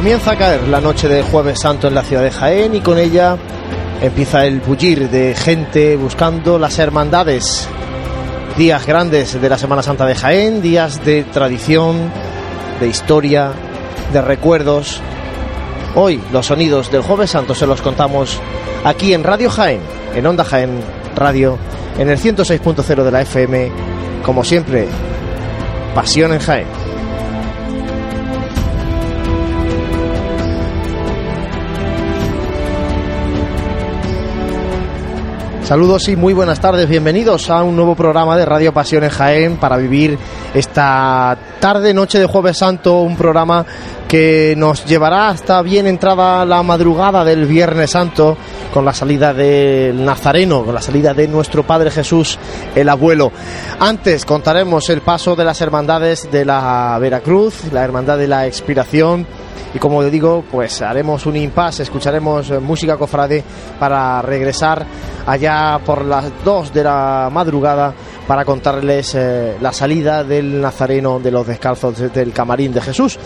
Comienza a caer la noche de Jueves Santo en la ciudad de Jaén y con ella empieza el bullir de gente buscando las hermandades. Días grandes de la Semana Santa de Jaén, días de tradición, de historia, de recuerdos. Hoy los sonidos del Jueves Santo se los contamos aquí en Radio Jaén, en Onda Jaén Radio, en el 106.0 de la FM, como siempre, Pasión en Jaén. Saludos y muy buenas tardes, bienvenidos a un nuevo programa de Radio Pasión en Jaén para vivir esta tarde, noche de Jueves Santo, un programa que nos llevará hasta bien entrada la madrugada del Viernes Santo con la salida del Nazareno, con la salida de nuestro Padre Jesús, el abuelo. Antes contaremos el paso de las hermandades de la Veracruz, la Hermandad de la Expiración, y como digo, pues haremos un impasse, escucharemos música cofrade para regresar allá por las 2 de la madrugada para contarles eh, la salida del Nazareno de los descalzos del camarín de Jesús.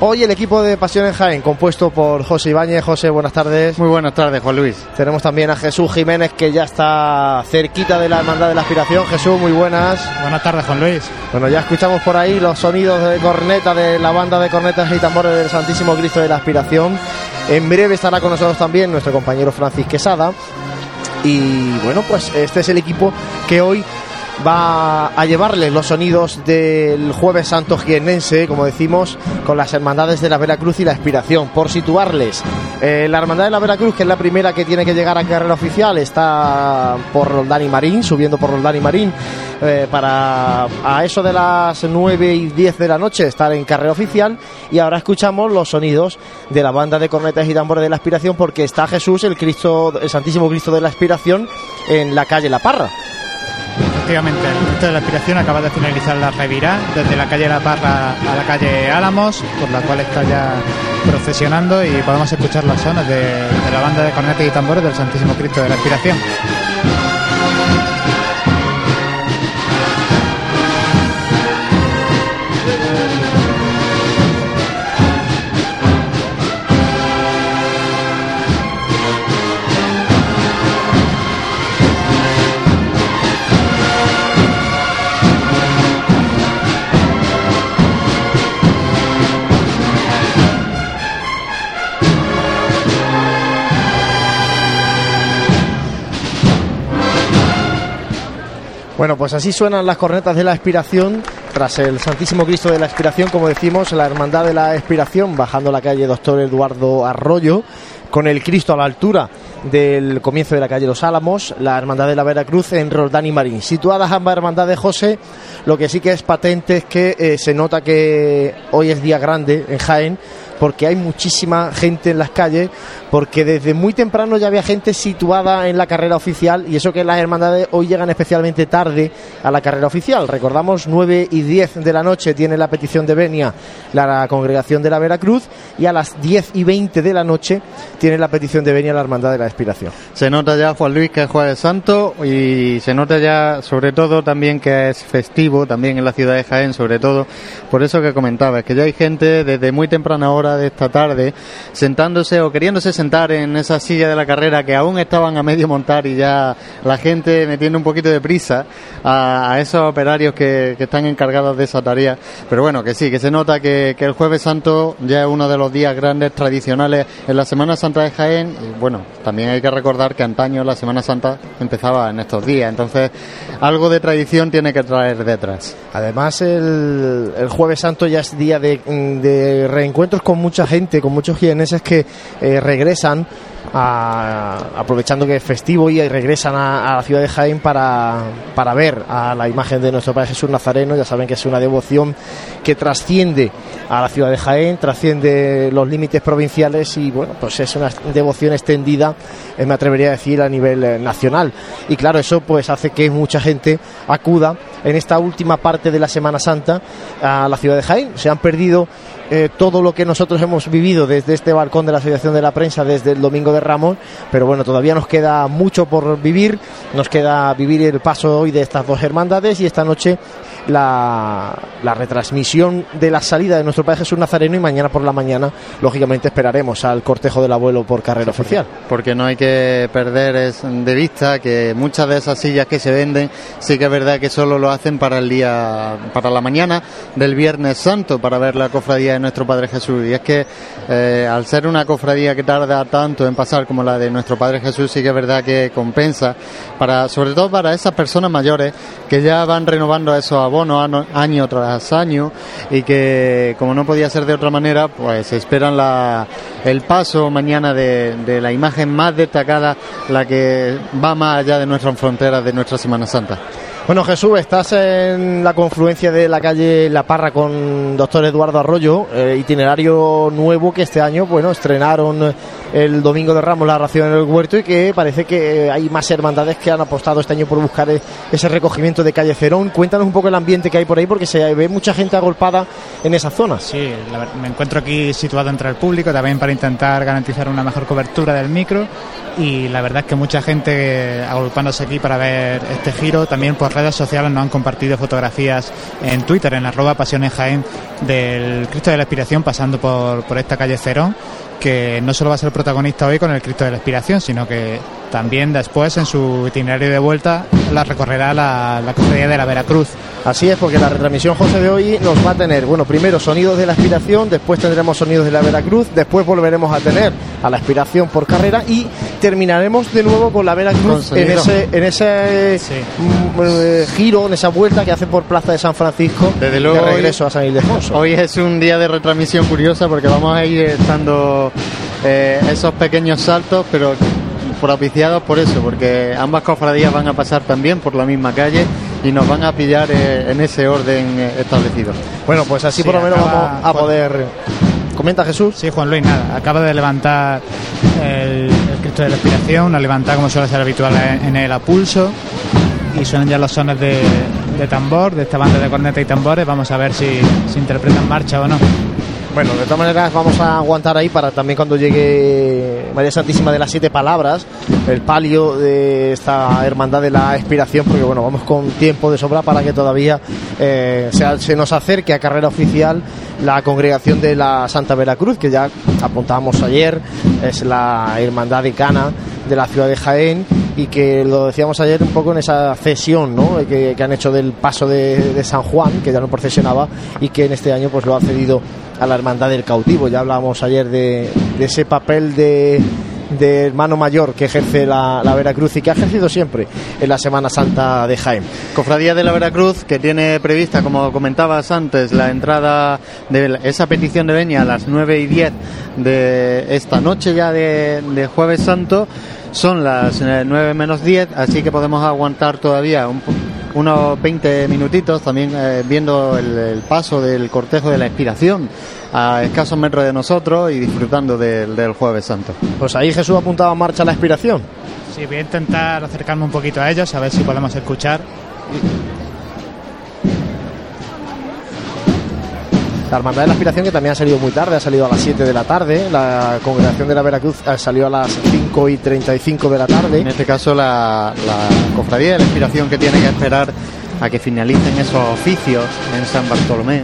Hoy el equipo de Pasión en Jaén, compuesto por José Ibáñez. José, buenas tardes. Muy buenas tardes, Juan Luis. Tenemos también a Jesús Jiménez, que ya está cerquita de la Hermandad de la Aspiración. Jesús, muy buenas. Buenas tardes, Juan Luis. Bueno, ya escuchamos por ahí los sonidos de corneta de la banda de cornetas y tambores del Santísimo Cristo de la Aspiración. En breve estará con nosotros también nuestro compañero Francis Quesada. Y bueno, pues este es el equipo que hoy va a llevarles los sonidos del Jueves Santo Jienense, como decimos, con las hermandades de la Veracruz y la Expiración. Por situarles, eh, la hermandad de la Veracruz, que es la primera que tiene que llegar a carrera oficial, está por Roldán Marín, subiendo por Roldán Marín, eh, para a eso de las 9 y 10 de la noche estar en carrera oficial. Y ahora escuchamos los sonidos de la banda de cornetas y tambores de la Expiración, porque está Jesús, el Cristo, el Santísimo Cristo de la Expiración, en la calle La Parra. Efectivamente, el momento de la aspiración acaba de finalizar la revirá desde la calle La Parra a la calle Álamos, por la cual está ya procesionando y podemos escuchar los sones de, de la banda de cornetas y tambores del Santísimo Cristo de la Aspiración. Bueno, pues así suenan las cornetas de la expiración tras el Santísimo Cristo de la Expiración, como decimos, la Hermandad de la Expiración, bajando la calle Doctor Eduardo Arroyo, con el Cristo a la altura del comienzo de la calle Los Álamos, la Hermandad de la Veracruz en Roldán y Marín. Situadas ambas hermandades, José, lo que sí que es patente es que eh, se nota que hoy es día grande en Jaén, porque hay muchísima gente en las calles, porque desde muy temprano ya había gente situada en la carrera oficial y eso que las hermandades hoy llegan especialmente tarde a la carrera oficial. Recordamos 9 y 10 de la noche tiene la petición de venia la congregación de la Veracruz y a las 10 y 20 de la noche tiene la petición de venia la hermandad de la Expiración. Se nota ya, Juan Luis, que es Jueves Santo y se nota ya, sobre todo, también que es festivo, también en la ciudad de Jaén, sobre todo, por eso que comentaba, es que ya hay gente desde muy temprana hora de esta tarde sentándose o queriéndose sentar en esa silla de la carrera que aún estaban a medio montar y ya la gente metiendo un poquito de prisa a, a esos operarios que, que, están encargados de esa tarea. Pero bueno, que sí, que se nota que, que, el Jueves Santo ya es uno de los días grandes tradicionales en la Semana Santa de Jaén. Y bueno, también hay que recordar que antaño la Semana Santa empezaba en estos días. Entonces, algo de tradición tiene que traer detrás. Además, el, el Jueves Santo ya es día de, de reencuentros con mucha gente, con muchos jienenses que eh, regresan a, aprovechando que es festivo y regresan a, a, la ciudad de Jaén para, para ver a la imagen de nuestro Padre Jesús Nazareno. Ya saben que es una devoción que trasciende a la ciudad de Jaén, trasciende los límites provinciales y bueno, pues es una devoción extendida, eh, me atrevería a decir, a nivel eh, nacional. Y claro, eso pues hace que mucha gente acuda en esta última parte de la Semana Santa a la ciudad de Jaén. Se han perdido eh, todo lo que nosotros hemos vivido desde este balcón de la Asociación de la Prensa desde el domingo de Ramos, pero bueno, todavía nos queda mucho por vivir, nos queda vivir el paso hoy de estas dos hermandades y esta noche la, la retransmisión de la salida de nuestro Padre Jesús Nazareno y mañana por la mañana, lógicamente, esperaremos al cortejo del abuelo por carrera oficial. Porque no hay que perder de vista que muchas de esas sillas que se venden, sí que es verdad que solo lo hacen para el día, para la mañana del Viernes Santo, para ver la cofradía de nuestro Padre Jesús. Y es que eh, al ser una cofradía que tarda tanto en pasar como la de nuestro Padre Jesús, sí que es verdad que compensa, para, sobre todo para esas personas mayores que ya van renovando esos abonos año tras año y que, como no podía ser de otra manera, pues esperan la, el paso mañana de, de la imagen más destacada, la que va más allá de nuestras fronteras, de nuestra Semana Santa. Bueno, Jesús, estás en la confluencia de la calle La Parra con doctor Eduardo Arroyo, eh, itinerario nuevo que este año, bueno, estrenaron el domingo de Ramos la ración en el huerto y que parece que hay más hermandades que han apostado este año por buscar ese recogimiento de calle Cerón. Cuéntanos un poco el ambiente que hay por ahí porque se ve mucha gente agolpada en esa zona. Sí, me encuentro aquí situado entre el público también para intentar garantizar una mejor cobertura del micro y la verdad es que mucha gente agrupándose aquí para ver este giro. También por redes sociales nos han compartido fotografías en Twitter, en arroba pasiones Jaén, del Cristo de la Expiración pasando por, por esta calle Cerón que no solo va a ser protagonista hoy con el Cristo de la Expiración, sino que también después en su itinerario de vuelta la recorrerá la, la de la Veracruz. Así es, porque la retransmisión José de hoy nos va a tener, bueno, primero sonidos de la aspiración, después tendremos sonidos de la Veracruz, después volveremos a tener a la aspiración por carrera y terminaremos de nuevo con la Veracruz en ese, en ese mm, eh, giro, en esa vuelta que hace por Plaza de San Francisco Desde luego, de regreso a San Ildefonso. Hoy es un día de retransmisión curiosa porque vamos a ir estando eh, esos pequeños saltos, pero propiciados por eso, porque ambas cofradías van a pasar también por la misma calle y nos van a pillar eh, en ese orden eh, establecido. Bueno, pues así por lo menos vamos a poder. Comenta Jesús. Sí, Juan Luis, nada. Acaba de levantar el, Cristo de la Expiración, una levantada como suele ser habitual en, el apulso. Y suenan ya los sones de, tambor, de esta banda de corneta y tambores. Vamos a ver si se interpretan marcha o no. Bueno, de todas maneras vamos a aguantar ahí para también cuando llegue María Santísima de las Siete Palabras, el palio de esta hermandad de la expiración, porque bueno, vamos con tiempo de sobra para que todavía eh, se, nos acerque a carrera oficial la congregación de la Santa Veracruz, que ya apuntábamos ayer, es la hermandad de Cana de la ciudad de Jaén y que lo decíamos ayer un poco en esa cesión ¿no? que, han hecho del paso de, de, San Juan, que ya no procesionaba y que en este año pues lo ha cedido a la Hermandad del Cautivo. Ya hablábamos ayer de, ese papel de, hermano mayor que ejerce la, Veracruz y que ha ejercido siempre en la Semana Santa de Jaén. Cofradía de la Veracruz que tiene prevista, como comentabas antes, la entrada de esa petición de veña a las 9 y 10 de esta noche ya de, de Jueves Santo. Son las 9 menos 10, así que podemos aguantar todavía un, unos 20 minutitos también eh, viendo el, paso del cortejo de la inspiración a escasos metros de nosotros y disfrutando del, Jueves Santo. Pues ahí Jesús apuntaba en marcha la inspiración. Sí, voy a intentar acercarme un poquito a ellos, a ver si podemos escuchar. La Hermandad de la Aspiración que también ha salido muy tarde, ha salido a las 7 de la tarde. La Congregación de la Veracruz salió a las 5 y 35 de la tarde. En este caso la, la Cofradía de la Aspiración que tiene que esperar a que finalicen esos oficios en San Bartolomé.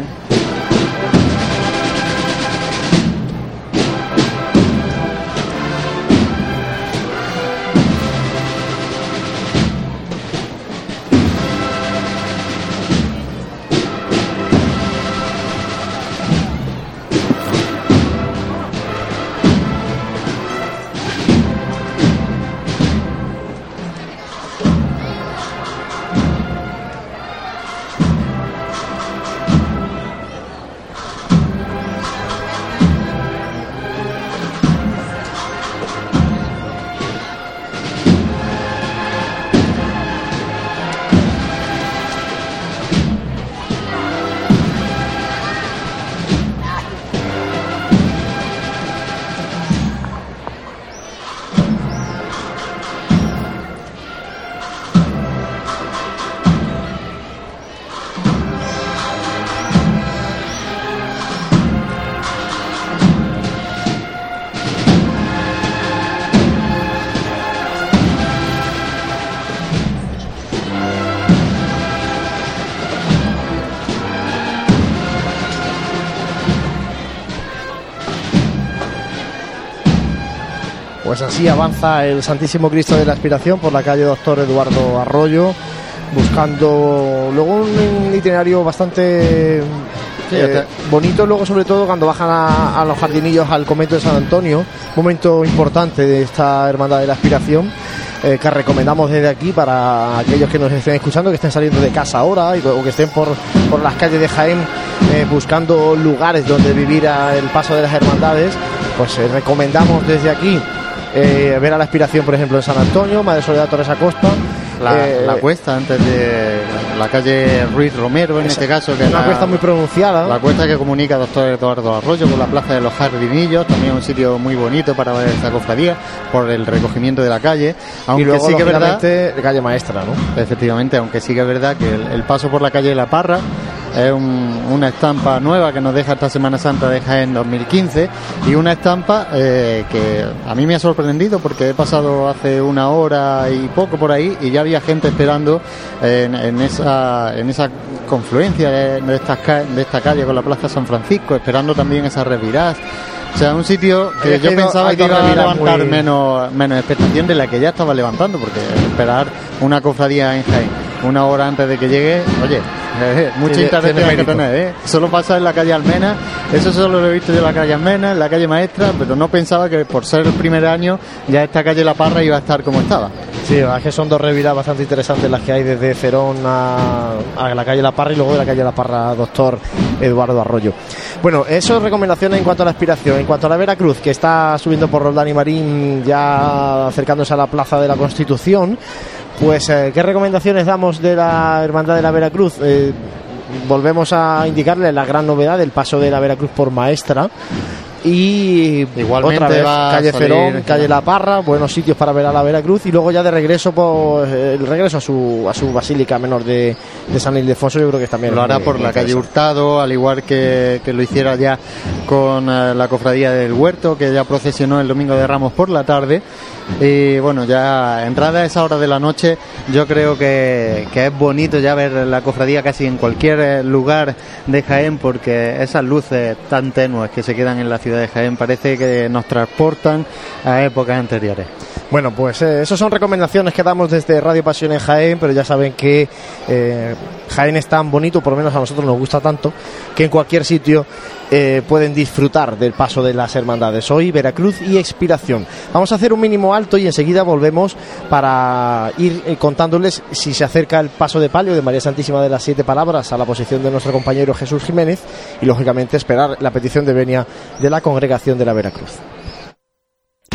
Pues así avanza el Santísimo Cristo de la Aspiración por la calle Doctor Eduardo Arroyo, buscando luego un itinerario bastante eh, bonito, luego sobre todo cuando bajan a, a los jardinillos al convento de San Antonio, momento importante de esta Hermandad de la Aspiración eh, que recomendamos desde aquí para aquellos que nos estén escuchando, que estén saliendo de casa ahora y, o que estén por, por las calles de Jaén eh, buscando lugares donde vivir a el paso de las hermandades, pues recomendamos desde aquí eh, ver a la aspiración, por ejemplo, en San Antonio, Madre Soledad Torres Acosta. La, eh, la cuesta antes de la calle Ruiz Romero, en este caso, que es una la, cuesta muy pronunciada. la cuesta que comunica Doctor Eduardo Arroyo con la Plaza de los Jardinillos, también un sitio muy bonito para ver esta cofradía, por el recogimiento de la calle. Aunque y luego, sí que es verdad, calle maestra, ¿no? efectivamente, aunque sí que es verdad que el, el paso por la calle de La Parra es un- una estampa nueva que nos deja esta Semana Santa de Jaén 2015 y una estampa eh, que a mí me ha sorprendido porque he pasado hace una hora y poco por ahí y ya había gente esperando en, en esa, en esa confluencia de, esta calle con la Plaza San Francisco, esperando también esas reviradas. O sea, un sitio que yo pensaba que iba a levantar muy- menos, menos expectación de la que ya estaba levantando, porque esperar una cofradía en Jaén una hora antes de que llegue, oye, eh, mucha Tiene- interés tiene tiene que tener, ¿eh? Solo pasa en la calle Almena, eso solo lo he visto yo en la calle Almena, en la calle Maestra, pero no pensaba que por ser el primer año ya esta calle La Parra iba a estar como estaba. Sí, es que son dos reviradas bastante interesantes las que hay desde Cerón a, a la calle La Parra y luego de la calle La Parra Doctor Eduardo Arroyo. Bueno, eso es recomendaciones en cuanto a la aspiración. En cuanto a la Veracruz, que está subiendo por Roldán y Marín ya acercándose a la Plaza de la Constitución, pues eh, ¿qué recomendaciones damos de la Hermandad de la Veracruz? Eh, volvemos a indicarle la gran novedad del paso de la Veracruz por Maestra. Y Igualmente otra vez, va calle Cerón, calle La Parra, buenos sitios para ver a la Veracruz y luego ya de regreso pues, el regreso a su a su basílica menor de, de San Ildefonso yo creo que también Lo hará muy- por muy la calle. Hurtado, al igual que, que lo hiciera ya con eh, la cofradía del Huerto, que ya procesionó el domingo de Ramos por la tarde. Y bueno, ya entrada a esa hora de la noche, yo creo que, que es bonito ya ver la cofradía casi en cualquier eh, lugar de Jaén, porque esas luces tan tenues que se quedan en la ciudad de Jaén parece que nos transportan a épocas anteriores. Bueno, pues eh, esas son recomendaciones que damos desde Radio Pasión en Jaén, pero ya saben que eh, Jaén es tan bonito, por lo menos a nosotros nos gusta tanto, que en cualquier sitio eh, pueden disfrutar del paso de las hermandades. Hoy Veracruz y Expiración. Vamos a hacer un mínimo alto y enseguida volvemos para ir eh, contándoles si se acerca el paso de palio de María Santísima de las Siete Palabras a la posición de nuestro compañero Jesús Jiménez y lógicamente esperar la petición de venia de la congregación de la Veracruz.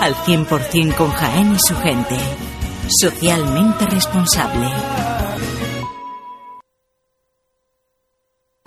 al 100% con Jaén y su gente. Socialmente responsable.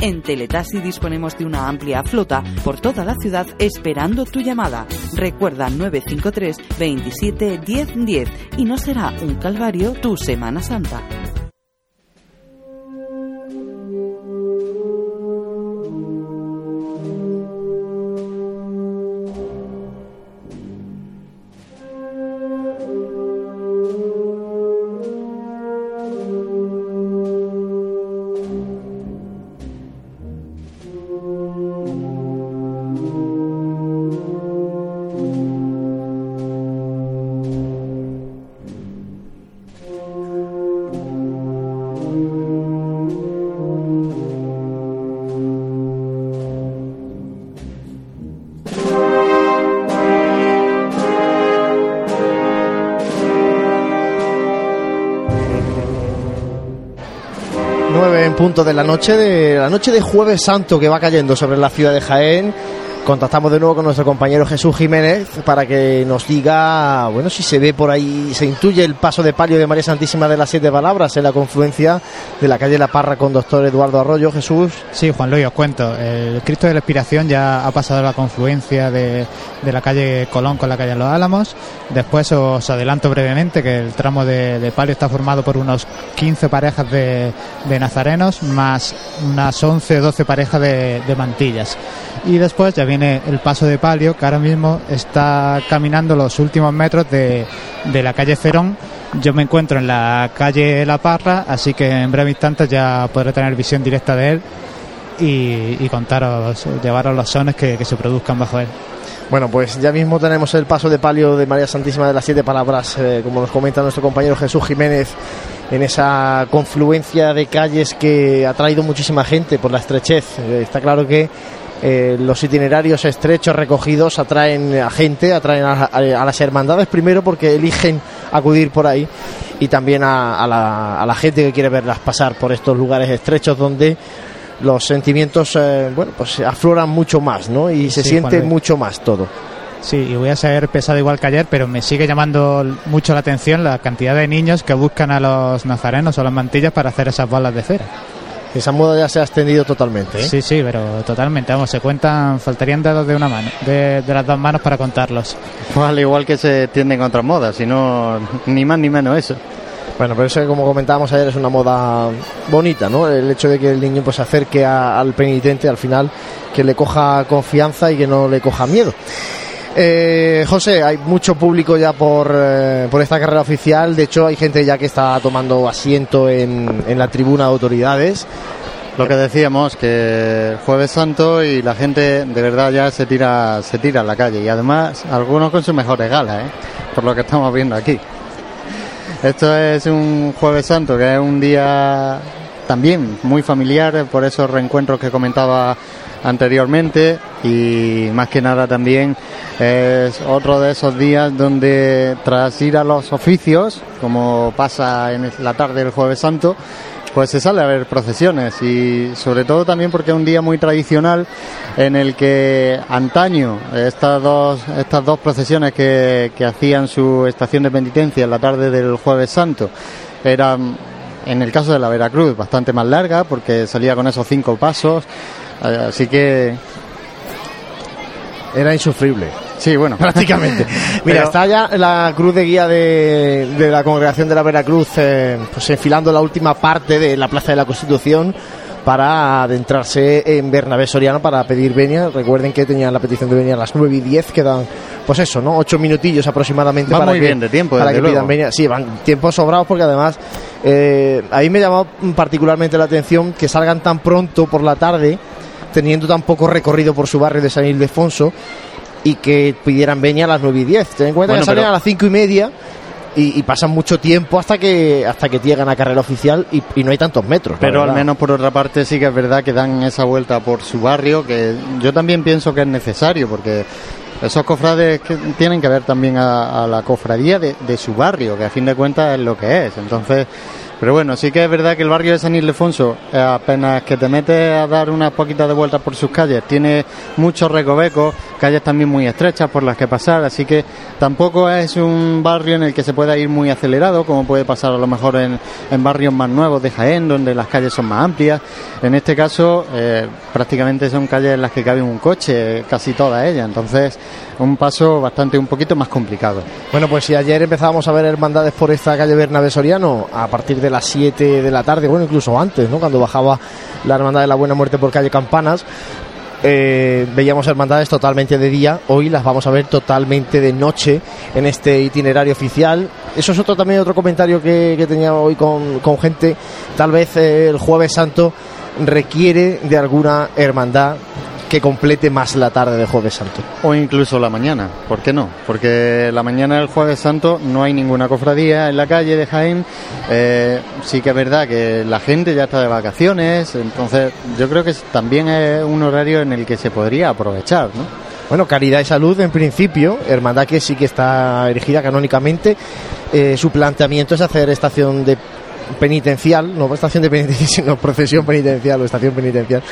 En Teletaxi disponemos de una amplia flota por toda la ciudad esperando tu llamada. Recuerda 953 27 10 10 y no será un calvario tu Semana Santa. De la noche de la noche de Jueves Santo que va cayendo sobre la ciudad de Jaén. Contactamos de nuevo con nuestro compañero Jesús Jiménez para que nos diga, bueno, si se ve por ahí, se intuye el paso de palio de María Santísima de las Siete Palabras en la confluencia de la calle La Parra con doctor Eduardo Arroyo. Jesús. Sí, Juan Luis, os cuento. El Cristo de la Expiración ya ha pasado la confluencia de, la calle Colón con la calle Los Álamos. Después os adelanto brevemente que el tramo de, palio está formado por unos 15 parejas de, nazarenos más unas 11 o 12 parejas de mantillas. Y después ya viene el paso de palio que ahora mismo está caminando los últimos metros de, de la calle Cerón. Yo me encuentro en la calle La Parra, así que en breve instantes ya podré tener visión directa de él y, y contaros, llevaros los sones que, que se produzcan bajo él. Bueno, pues ya mismo tenemos el paso de palio de María Santísima de las Siete Palabras, eh, como nos comenta nuestro compañero Jesús Jiménez, en esa confluencia de calles que ha traído muchísima gente por la estrechez. Eh, está claro que eh, los itinerarios estrechos recogidos atraen a gente, atraen a, a- a las hermandades primero porque eligen acudir por ahí y también a, a la, a la gente que quiere verlas pasar por estos lugares estrechos donde los sentimientos eh, bueno pues afloran mucho más ¿no? y se Sí, siente mucho más todo Sí, y voy a ser pesado igual que ayer, pero me sigue llamando mucho la atención la cantidad de niños que buscan a los nazarenos o las mantillas para hacer esas bolas de cera. Esa moda ya se ha extendido totalmente ¿eh? Sí, sí, pero totalmente, vamos, se cuentan, faltarían dedos de una mano, de, de las dos manos para contarlos. Pues al igual que se tienden otras modas, sino ni más ni menos eso. Bueno, pero eso como comentábamos ayer es una moda bonita, ¿no? El hecho de que el niño pues se acerque a- al penitente al final, que le coja confianza y que no le coja miedo. Eh, José, hay mucho público ya por, eh, por esta carrera oficial. De hecho, hay gente ya que está tomando asiento en, en la tribuna de autoridades. Lo que decíamos, que Jueves Santo y la gente de verdad ya se tira, se tira a la calle. Y además, algunos con sus mejores galas, ¿eh? por lo que estamos viendo aquí. Esto es un Jueves Santo, que es un día también muy familiar por esos reencuentros que comentaba anteriormente y más que nada también es otro de esos días donde tras ir a los oficios, como pasa en la tarde del Jueves Santo, pues se sale a ver procesiones y sobre todo también porque es un día muy tradicional en el que antaño estas dos, estas dos procesiones que, que hacían su estación de penitencia en la tarde del jueves santo eran en el caso de la Veracruz bastante más larga porque salía con esos cinco pasos eh, así que Era insufrible. sí bueno prácticamente. Mira, Pero- está ya la cruz de guía de, de la congregación de la Veracruz, eh, pues enfilando la última parte de la Plaza de la Constitución para adentrarse en Bernabé Soriano para pedir venia. Recuerden que tenían la petición de venia a las 9 y 10, quedan, pues eso, ¿no? Ocho minutillos aproximadamente Va para muy que, bien de tiempo, para que pidan luego. venia. Sí, van tiempos sobrados porque además eh, a mí me llamó particularmente la atención que salgan tan pronto por la tarde, teniendo tan poco recorrido por su barrio de San Ildefonso y que pidieran venia a las 9 y 10. Ten en cuenta Bueno, que salen pero- a las 5 y media y, y pasan mucho tiempo hasta que hasta que llegan a carrera oficial y, y no hay tantos metros. Pero al menos por otra parte sí que es verdad que dan esa vuelta por su barrio, que yo también pienso que es necesario, porque esos cofrades que tienen que ver también a, a la cofradía de, de su barrio, que a fin de cuentas es lo que es. Entonces, pero bueno, sí que es verdad que el barrio de San Ildefonso, eh, apenas que te metes a dar unas poquitas de vueltas por sus calles, tiene muchos recovecos, calles también muy estrechas por las que pasar, así que tampoco es un barrio en el que se pueda ir muy acelerado, como puede pasar a lo mejor en, en barrios más nuevos de Jaén, donde las calles son más amplias. En este caso, eh, prácticamente son calles en las que cabe un coche, casi todas ellas, entonces un paso bastante un poquito más complicado. Bueno, pues si ayer empezábamos a ver hermandades por esta calle Bernabé Soriano a partir de las 7 de la tarde, bueno, incluso antes, ¿no? Cuando bajaba la hermandad de la Buena Muerte por calle Campanas, eh, veíamos hermandades totalmente de día, hoy las vamos a ver totalmente de noche en este itinerario oficial. Eso es otro también otro comentario que, que tenía hoy con, con gente. Tal vez eh, el jueves santo requiere de alguna hermandad que complete más la tarde del jueves santo. O incluso la mañana, ¿por qué no? Porque la mañana del jueves santo no hay ninguna cofradía en la calle de Jaén. Eh, sí que es verdad que la gente ya está de vacaciones, entonces yo creo que también es un horario en el que se podría aprovechar, ¿no? Bueno, Caridad y Salud en principio, hermandad que sí que está erigida canónicamente, eh, su planteamiento es hacer estación de penitencial, no estación de penitencia, sino procesión penitencial o estación penitencial,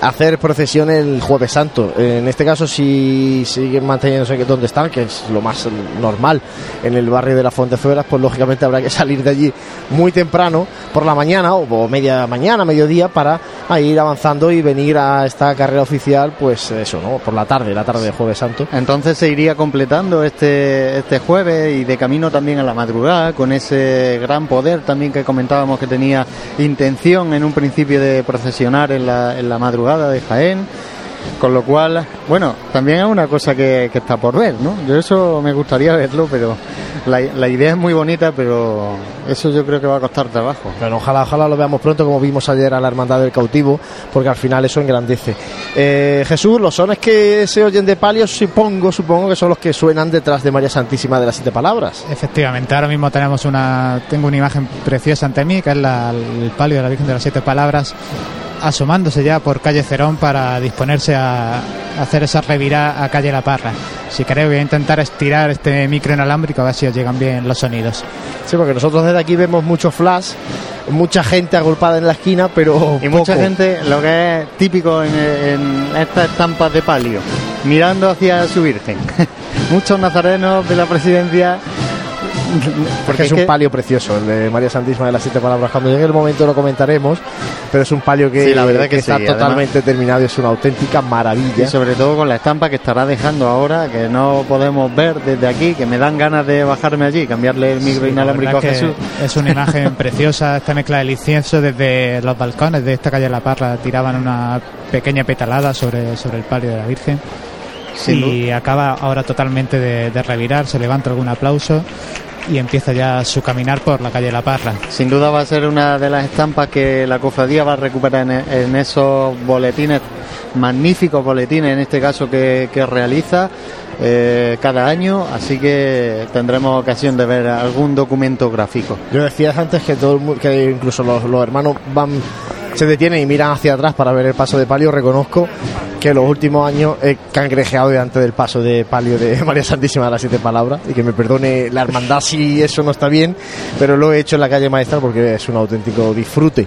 hacer procesión el jueves santo. En este caso, si siguen manteniéndose donde están, que es lo más normal en el barrio de la Fuentezuelas, pues lógicamente habrá que salir de allí muy temprano, por la mañana o media mañana, mediodía, para a ir avanzando y venir a esta carrera oficial, pues eso, ¿no? Por la tarde, la tarde del jueves santo. Entonces se iría completando este, este jueves y de camino también a la madrugada, con ese gran poder también que comentábamos que tenía intención en un principio de procesionar en la, en la madrugada de Jaén. Con lo cual, bueno, también es una cosa que, que está por ver, ¿no? Yo eso me gustaría verlo, pero la, la idea es muy bonita, pero eso yo creo que va a costar trabajo. Bueno, ojalá, ojalá lo veamos pronto, como vimos ayer a la Hermandad del Cautivo, porque al final eso engrandece. Eh, Jesús, los sones que se oyen de palios, supongo, supongo que son los que suenan detrás de María Santísima de las Siete Palabras. Efectivamente, ahora mismo tenemos una, tengo una imagen preciosa ante mí, que es la- el palio de la Virgen de las Siete Palabras, asomándose ya por calle Cerón para disponerse a hacer esa revirada a calle La Parra. Si queréis, voy a intentar estirar este micro inalámbrico a ver si os llegan bien los sonidos. Sí, porque nosotros desde aquí vemos mucho flash, mucha gente agolpada en la esquina, pero. Y mucha gente, lo que es típico en, en estas estampas de palio, mirando hacia su Virgen. Muchos nazarenos de la presidencia. Porque es un palio precioso, el de María Santísima de las Siete Palabras. Cuando llegue el momento lo comentaremos, pero es un palio que, Sí, la verdad que está sí, además- totalmente terminado y es una auténtica Y maravilla. sobre todo con la estampa que estará dejando ahora, que no podemos ver desde aquí, que me dan ganas de bajarme allí y cambiarle el micro Sí, inalámbrico a que Jesús. Es una imagen preciosa, esta mezcla del incienso desde los balcones de esta calle La Parra tiraban una pequeña petalada sobre, sobre el palio de la Virgen Sin y acaba ahora totalmente de, de revirar, se levanta algún aplauso y empieza ya su caminar por la calle La Parra. Sin duda va a ser una de las estampas que la cofradía va a recuperar en, en esos boletines, magníficos boletines en este caso que, que realiza eh, cada año, así que tendremos ocasión de ver algún documento gráfico. Yo decías antes que, todo el mu- que incluso los, los hermanos van se detienen y miran hacia atrás para ver el paso de palio. Reconozco que los últimos años he cangrejeado delante del paso de palio de María Santísima de las Siete Palabras y que me perdone la hermandad si eso no está bien, pero lo he hecho en la calle maestra porque es un auténtico disfrute.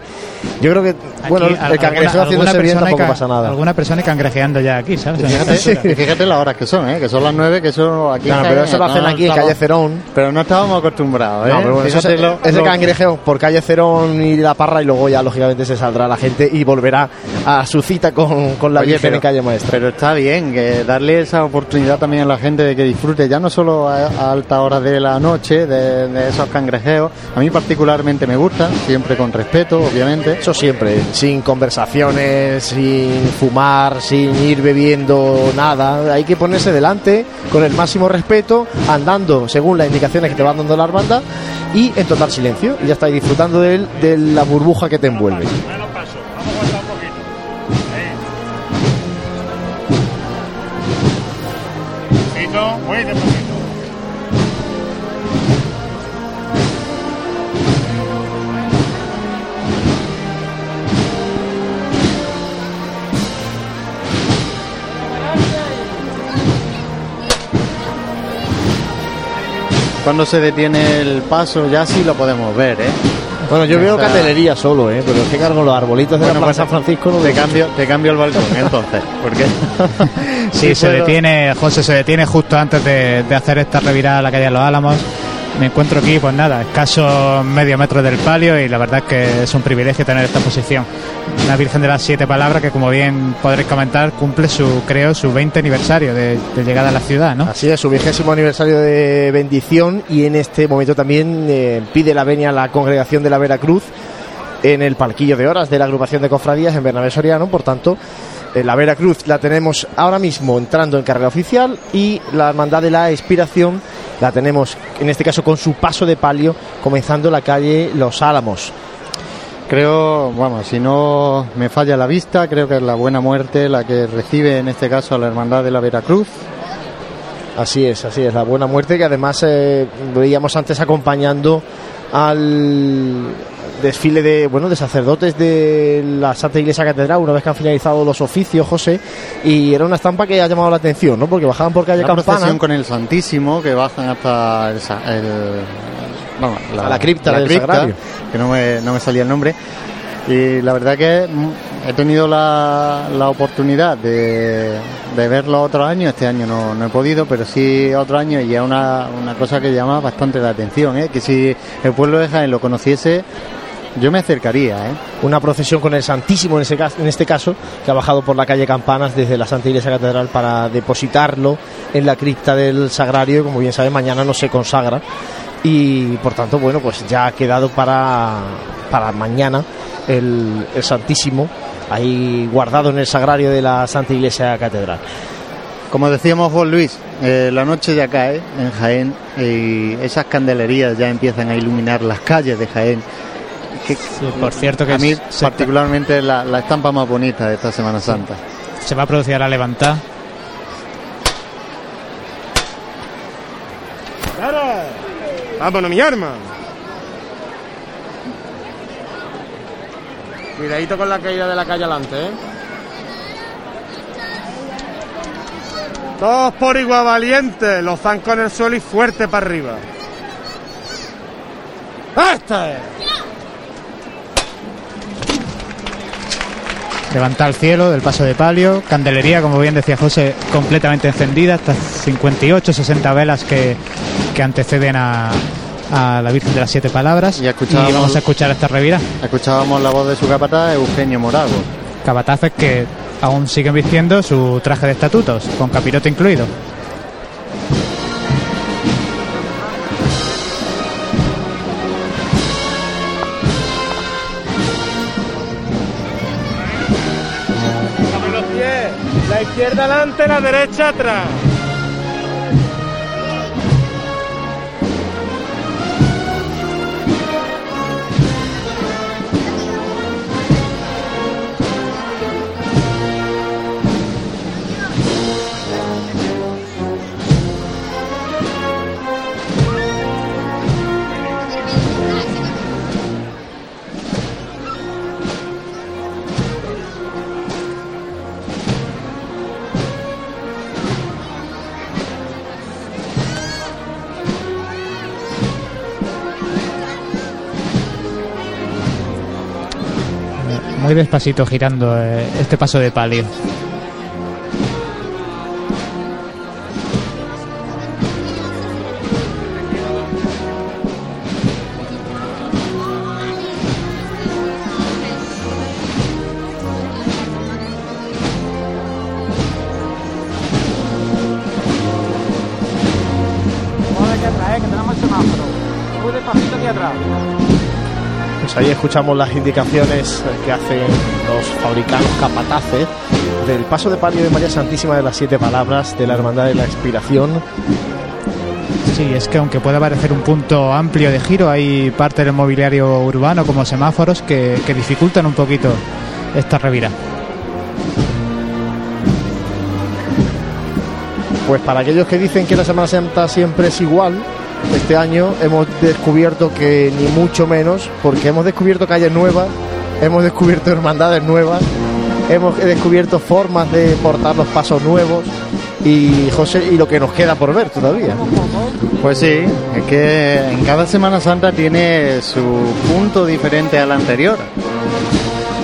Yo creo que, bueno, Aquí, el alguna- cangrejeo haciéndose bien tampoco pasa nada. Alguna persona cangrejeando ya aquí, ¿sabes? Fíjate, y fíjate las horas que son, ¿eh? que son las nueve, que eso aquí. Claro, en pero eso lo hacen no aquí en calle Cerón. Pero no estábamos acostumbrados, ¿eh? No, pero bueno, eso es, lo- es de cangrejeo por calle Cerón y la Parra y luego ya lógicamente se saldrá la gente y volverá a su cita con, con la Oye, Virgen calle maestra. Pero está bien que darle esa oportunidad también a la gente de que disfrute, ya no solo a, a altas horas de la noche, de, de esos cangrejeos. A mí particularmente me gustan, siempre con respeto, obviamente. Eso siempre, sin conversaciones, sin fumar, sin ir bebiendo nada. Hay que ponerse delante con el máximo respeto, andando según las indicaciones que te va dando la hermandad y en total silencio. Y ya estáis disfrutando de, de la burbuja que te envuelve. Despacito. Cuando se detiene el paso, ya sí lo podemos ver, ¿eh? Bueno, yo veo candelería solo, ¿eh? pero es que cargo los arbolitos de Bueno, la pues Plaza San Francisco. No Te cambio, te cambio el balcón, entonces. Porque Sí, se puedo- detiene, José se detiene justo antes de, de hacer esta revirada a la calle de los Álamos. Me encuentro aquí, pues nada, escaso medio metro del palio y la verdad es que es un privilegio tener esta posición. Una Virgen de las Siete Palabras que, como bien podréis comentar, cumple su, creo, su 20 aniversario de, llegada a la ciudad, ¿no? Así es, su vigésimo aniversario de bendición y en este momento también eh, pide la venia a la congregación de la Veracruz en el palquillo de horas de la agrupación de cofradías en Bernabé Soriano, por tanto, la Veracruz la tenemos ahora mismo entrando en carrera oficial y la Hermandad de la Expiración la tenemos, en este caso, con su paso de palio, comenzando la calle Los Álamos. creo, vamos, si no me falla la vista, creo que es la buena muerte la que recibe en este caso a la Hermandad de la Veracruz. Así es, así es, la buena muerte que además eh, veíamos antes acompañando al desfile de bueno de sacerdotes de la Santa Iglesia Catedral una vez que han finalizado los oficios, José, y era una estampa que ha llamado la atención, ¿no? Porque bajaban por calle La Campana procesión con el Santísimo que bajan hasta el, el- vamos, A la cripta del Sagrario. que no me, no me salía el nombre. Y la verdad que mm, he tenido la, la oportunidad de, de verlo otro año, este año no, no he podido, pero sí otro año y es una, una cosa que llama bastante la atención, ¿eh? que si el pueblo de Jaén lo conociese, yo me acercaría. ¿eh? una procesión con el Santísimo en, ese en este caso, que ha bajado por la calle Campanas desde la Santa Iglesia Catedral para depositarlo en la cripta del Sagrario, como bien sabe, mañana no se consagra. Y por tanto, bueno, pues ya ha quedado para, para mañana el, el Santísimo ahí guardado en el Sagrario de la Santa Iglesia Catedral. Como decíamos Juan Luis, eh, la noche ya cae en Jaén y esas candelerías ya empiezan a iluminar las calles de Jaén. Que, por cierto que a mí se- particularmente la, la estampa más bonita de esta Semana Santa. Se va a producir la levantada. ¡Cara! ¡Vámonos, mi arma! Cuidadito con la caída de la calle adelante, ¿eh? Todos por igual valiente, los zancos en el suelo y fuerte para arriba. ¡Este! Levanta al cielo del paso de palio, candelería, como bien decía José, completamente encendida, estas 58, 60 velas que, que anteceden a, a la Virgen de las Siete Palabras. Y, escuchábamos- vamos a escuchar esta revira. Escuchábamos la voz de su capataz, Eugenio Morago. Capataces que aún siguen vistiendo su traje de estatutos, con capirote incluido. Adelante, la derecha atrás. Despacito girando eh, este paso de palio. Escuchamos las indicaciones que hacen los fabricanos capataces del paso de palio de María Santísima de las Siete Palabras de la Hermandad de la Expiración. Sí, es que aunque pueda parecer un punto amplio de giro, hay parte del mobiliario urbano como semáforos que, que dificultan un poquito esta revira. Pues para aquellos que dicen que la Semana Santa siempre es igual, este año hemos descubierto que ni mucho menos, porque hemos descubierto calles nuevas, hemos descubierto hermandades nuevas, hemos descubierto formas de portar los pasos nuevos y José y lo que nos queda por ver todavía. Pues sí, es que en cada Semana Santa tiene su punto diferente al anterior.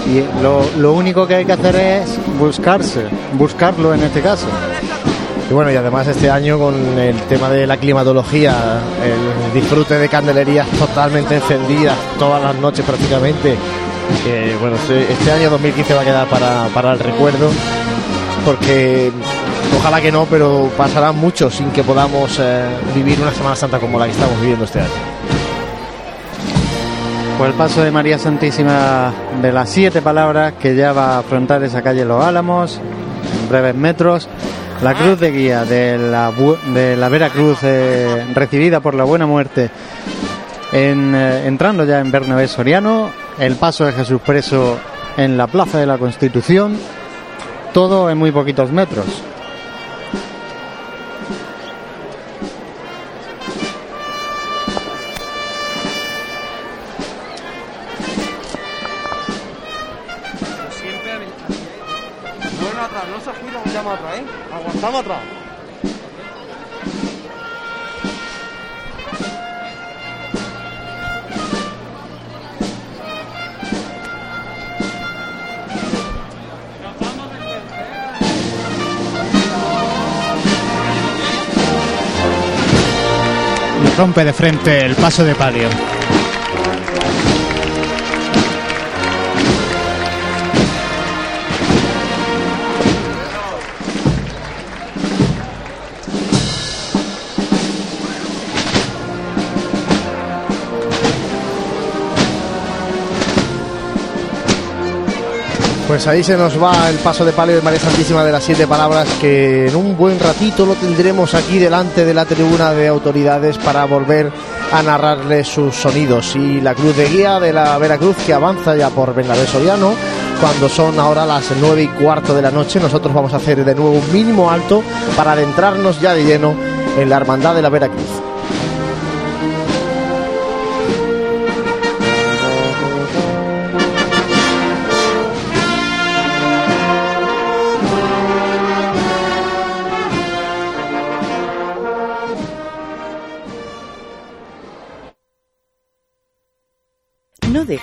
Y lo, lo único que hay que hacer es buscarse, buscarlo en este caso. Y bueno, y además este año con el tema de la climatología, el disfrute de candelerías totalmente encendidas todas las noches prácticamente. Bueno, este, este año 2015 va a quedar para, para el recuerdo, porque ojalá que no, pero pasará mucho sin que podamos eh, vivir una Semana Santa como la que estamos viviendo este año. Pues el paso de María Santísima de las siete palabras que ya va a afrontar esa calle Los Álamos breves metros. La cruz de guía de la, de la Vera Cruz eh, recibida por la Buena Muerte en, eh, entrando ya en Bernabé Soriano. El paso de Jesús Preso en la Plaza de la Constitución. Todo en muy poquitos metros. No se gira, aguantamos atrás, ¿eh? Aguantamos atrás. Rompe de frente el paso de palio. Pues ahí se nos va el paso de palio de María Santísima de las Siete Palabras, que en un buen ratito lo tendremos aquí delante de la tribuna de autoridades para volver a narrarles sus sonidos. Y la cruz de guía de la Veracruz que avanza ya por Bernabé Soriano, cuando son ahora las nueve y cuarto de la noche, nosotros vamos a hacer de nuevo un mínimo alto para adentrarnos ya de lleno en la hermandad de la Veracruz.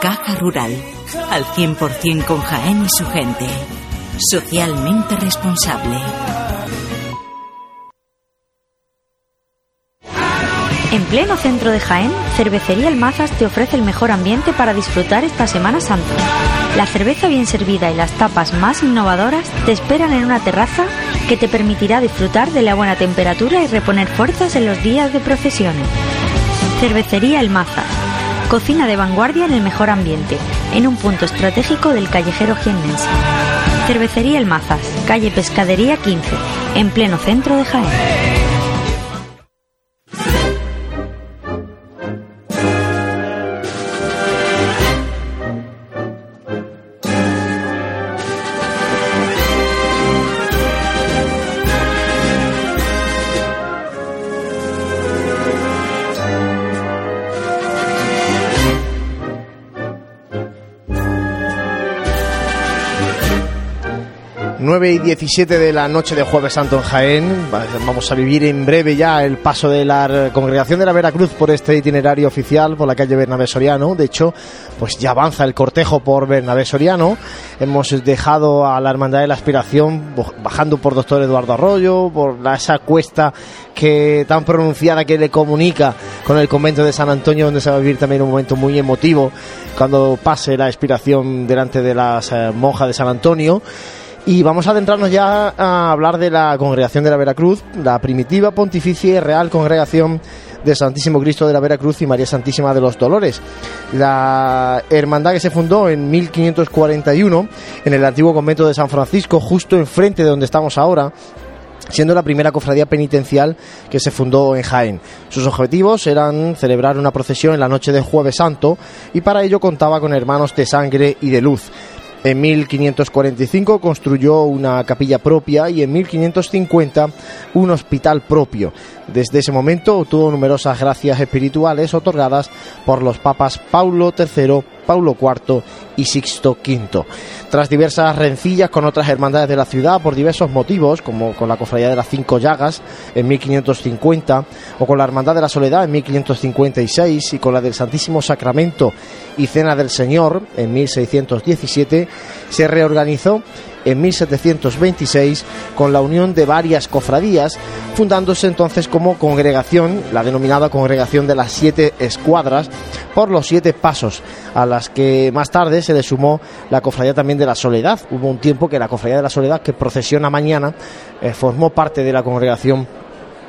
Caja Rural, al 100% con Jaén y su gente. Socialmente responsable. En pleno centro de Jaén, Cervecería El Mazas te ofrece el mejor ambiente para disfrutar esta Semana Santa. La cerveza bien servida y las tapas más innovadoras te esperan en una terraza que te permitirá disfrutar de la buena temperatura y reponer fuerzas en los días de procesiones. Cervecería El Mazas. Cocina de vanguardia en el mejor ambiente, en un punto estratégico del callejero jiennense. Cervecería El Mazas, calle Pescadería 15, en pleno centro de Jaén. Y 17 de la noche de Jueves Santo en Jaén. Vamos a vivir en breve ya el paso de la congregación de la Veracruz por este itinerario oficial por la calle Bernabé Soriano. De hecho, pues ya avanza el cortejo por Bernabé Soriano. Hemos dejado a la Hermandad de la Aspiración bajando por Doctor Eduardo Arroyo, por esa cuesta que tan pronunciada que le comunica con el convento de San Antonio, donde se va a vivir también un momento muy emotivo cuando pase la aspiración delante de las eh, monjas de San Antonio. Y vamos a adentrarnos ya a hablar de la congregación de la Veracruz, la primitiva, pontificia y real congregación de Santísimo Cristo de la Veracruz y María Santísima de los Dolores. La hermandad que se fundó en 1541 en el antiguo convento de San Francisco, justo enfrente de donde estamos ahora, siendo la primera cofradía penitencial que se fundó en Jaén. Sus objetivos eran celebrar una procesión en la noche de Jueves Santo y para ello contaba con hermanos de sangre y de luz. En 1545 construyó una capilla propia y en 1550 un hospital propio. Desde ese momento obtuvo numerosas gracias espirituales otorgadas por los papas Paulo III, Paulo IV y Sixto V. Tras diversas rencillas con otras hermandades de la ciudad por diversos motivos, como con la Cofradía de las Cinco Llagas en 1550, o con la Hermandad de la Soledad en 1556, y con la del Santísimo Sacramento y Cena del Señor en 1617, se reorganizó en 1726 con la unión de varias cofradías, fundándose entonces como congregación, la denominada Congregación de las Siete Escuadras, por los siete pasos, a las que más tarde se le sumó la cofradía también de la Soledad. Hubo un tiempo que la cofradía de la Soledad, que procesiona mañana, eh, formó parte de la congregación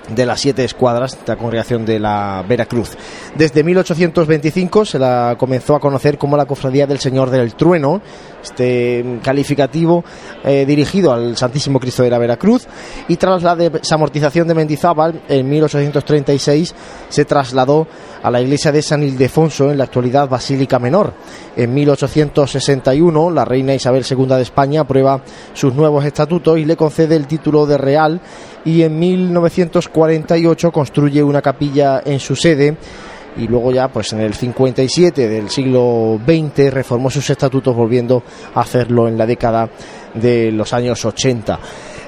de las siete escuadras de la congregación de la Veracruz. Desde 1825 se la comenzó a conocer como la Cofradía del Señor del Trueno, este calificativo eh, dirigido al Santísimo Cristo de la Veracruz, y tras la desamortización de Mendizábal en 1836 se trasladó a la iglesia de San Ildefonso, en la actualidad Basílica Menor. En 1861 la reina Isabel II de España aprueba sus nuevos estatutos y le concede el título de real y en 1948 construye una capilla en su sede y luego ya pues en el 57 del siglo XX reformó sus estatutos volviendo a hacerlo en la década de los años 80.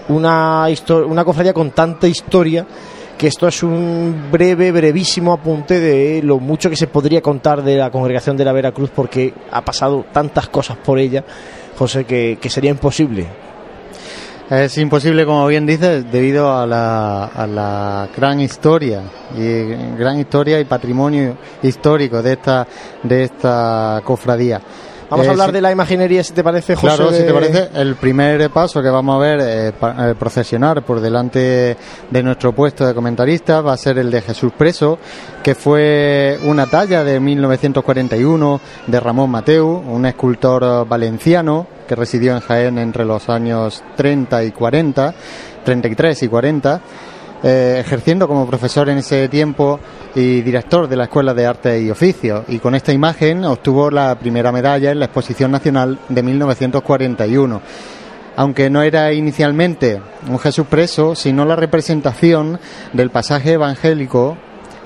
Una, una cofradía con tanta historia que esto es un breve, brevísimo apunte de lo mucho que se podría contar de la congregación de la Veracruz porque ha pasado tantas cosas por ella, José, que, que sería imposible es imposible, como bien dices, debido a la, a la gran historia y gran historia y patrimonio histórico de esta de esta cofradía. Vamos a hablar de la imaginería, si te parece, José. Claro, si te parece, el primer paso que vamos a ver eh, pa- eh, procesionar por delante de nuestro puesto de comentarista va a ser el de Jesús Preso, que fue una talla de 1941 de Ramón Mateu, un escultor valenciano que residió en Jaén entre los años 30 y 40, 33 y 40. eh, ejerciendo como profesor en ese tiempo y director de la Escuela de Arte y Oficios. Y con esta imagen obtuvo la primera medalla en la Exposición Nacional de 1941. Aunque no era inicialmente un Jesús preso, sino la representación del pasaje evangélico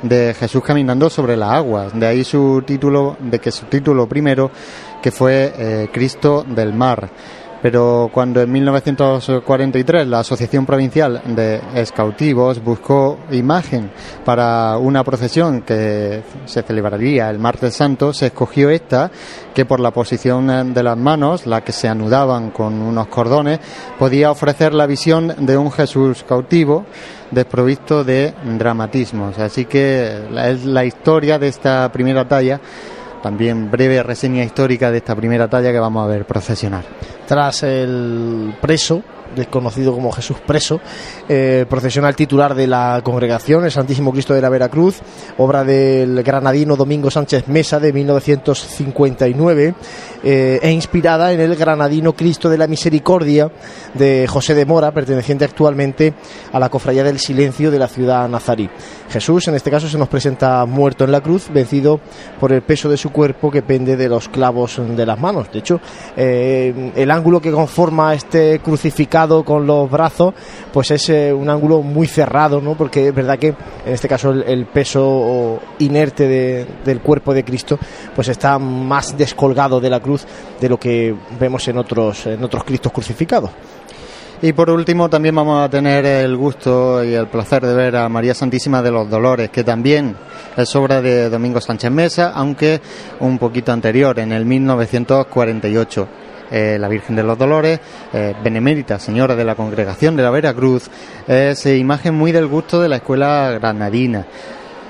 de Jesús caminando sobre las aguas. De ahí su título, de que su título primero, que fue eh, Cristo del Mar pero cuando en 1943 la Asociación Provincial de Escautivos buscó imagen para una procesión que se celebraría el martes santo, se escogió esta, que por la posición de las manos, la que se anudaban con unos cordones, podía ofrecer la visión de un Jesús cautivo desprovisto de dramatismos. Así que es la historia de esta primera talla también breve reseña histórica de esta primera talla que vamos a ver procesionar. tras el preso, conocido como Jesús Preso, eh, procesional titular de la congregación, el Santísimo Cristo de la Veracruz, obra del granadino Domingo Sánchez Mesa de 1959, eh, e inspirada en el granadino Cristo de la Misericordia de José de Mora, perteneciente actualmente a la Cofradía del Silencio de la ciudad nazarí. Jesús, en este caso, se nos presenta muerto en la cruz, vencido por el peso de su cuerpo que pende de los clavos de las manos. De hecho, eh, el ángulo que conforma este crucificado con los brazos, pues es eh, un ángulo muy cerrado, ¿no? Porque es verdad que en este caso el, el peso inerte de- del cuerpo de Cristo, pues está más descolgado de la cruz de lo que vemos en otros en otros Cristos crucificados. Y por último también vamos a tener el gusto y el placer de ver a María Santísima de los Dolores, que también es obra de Domingo Sánchez Mesa, aunque un poquito anterior, en el 1948. Eh, la Virgen de los Dolores, eh, benemérita señora de la Congregación de la Veracruz, es imagen muy del gusto de la escuela granadina.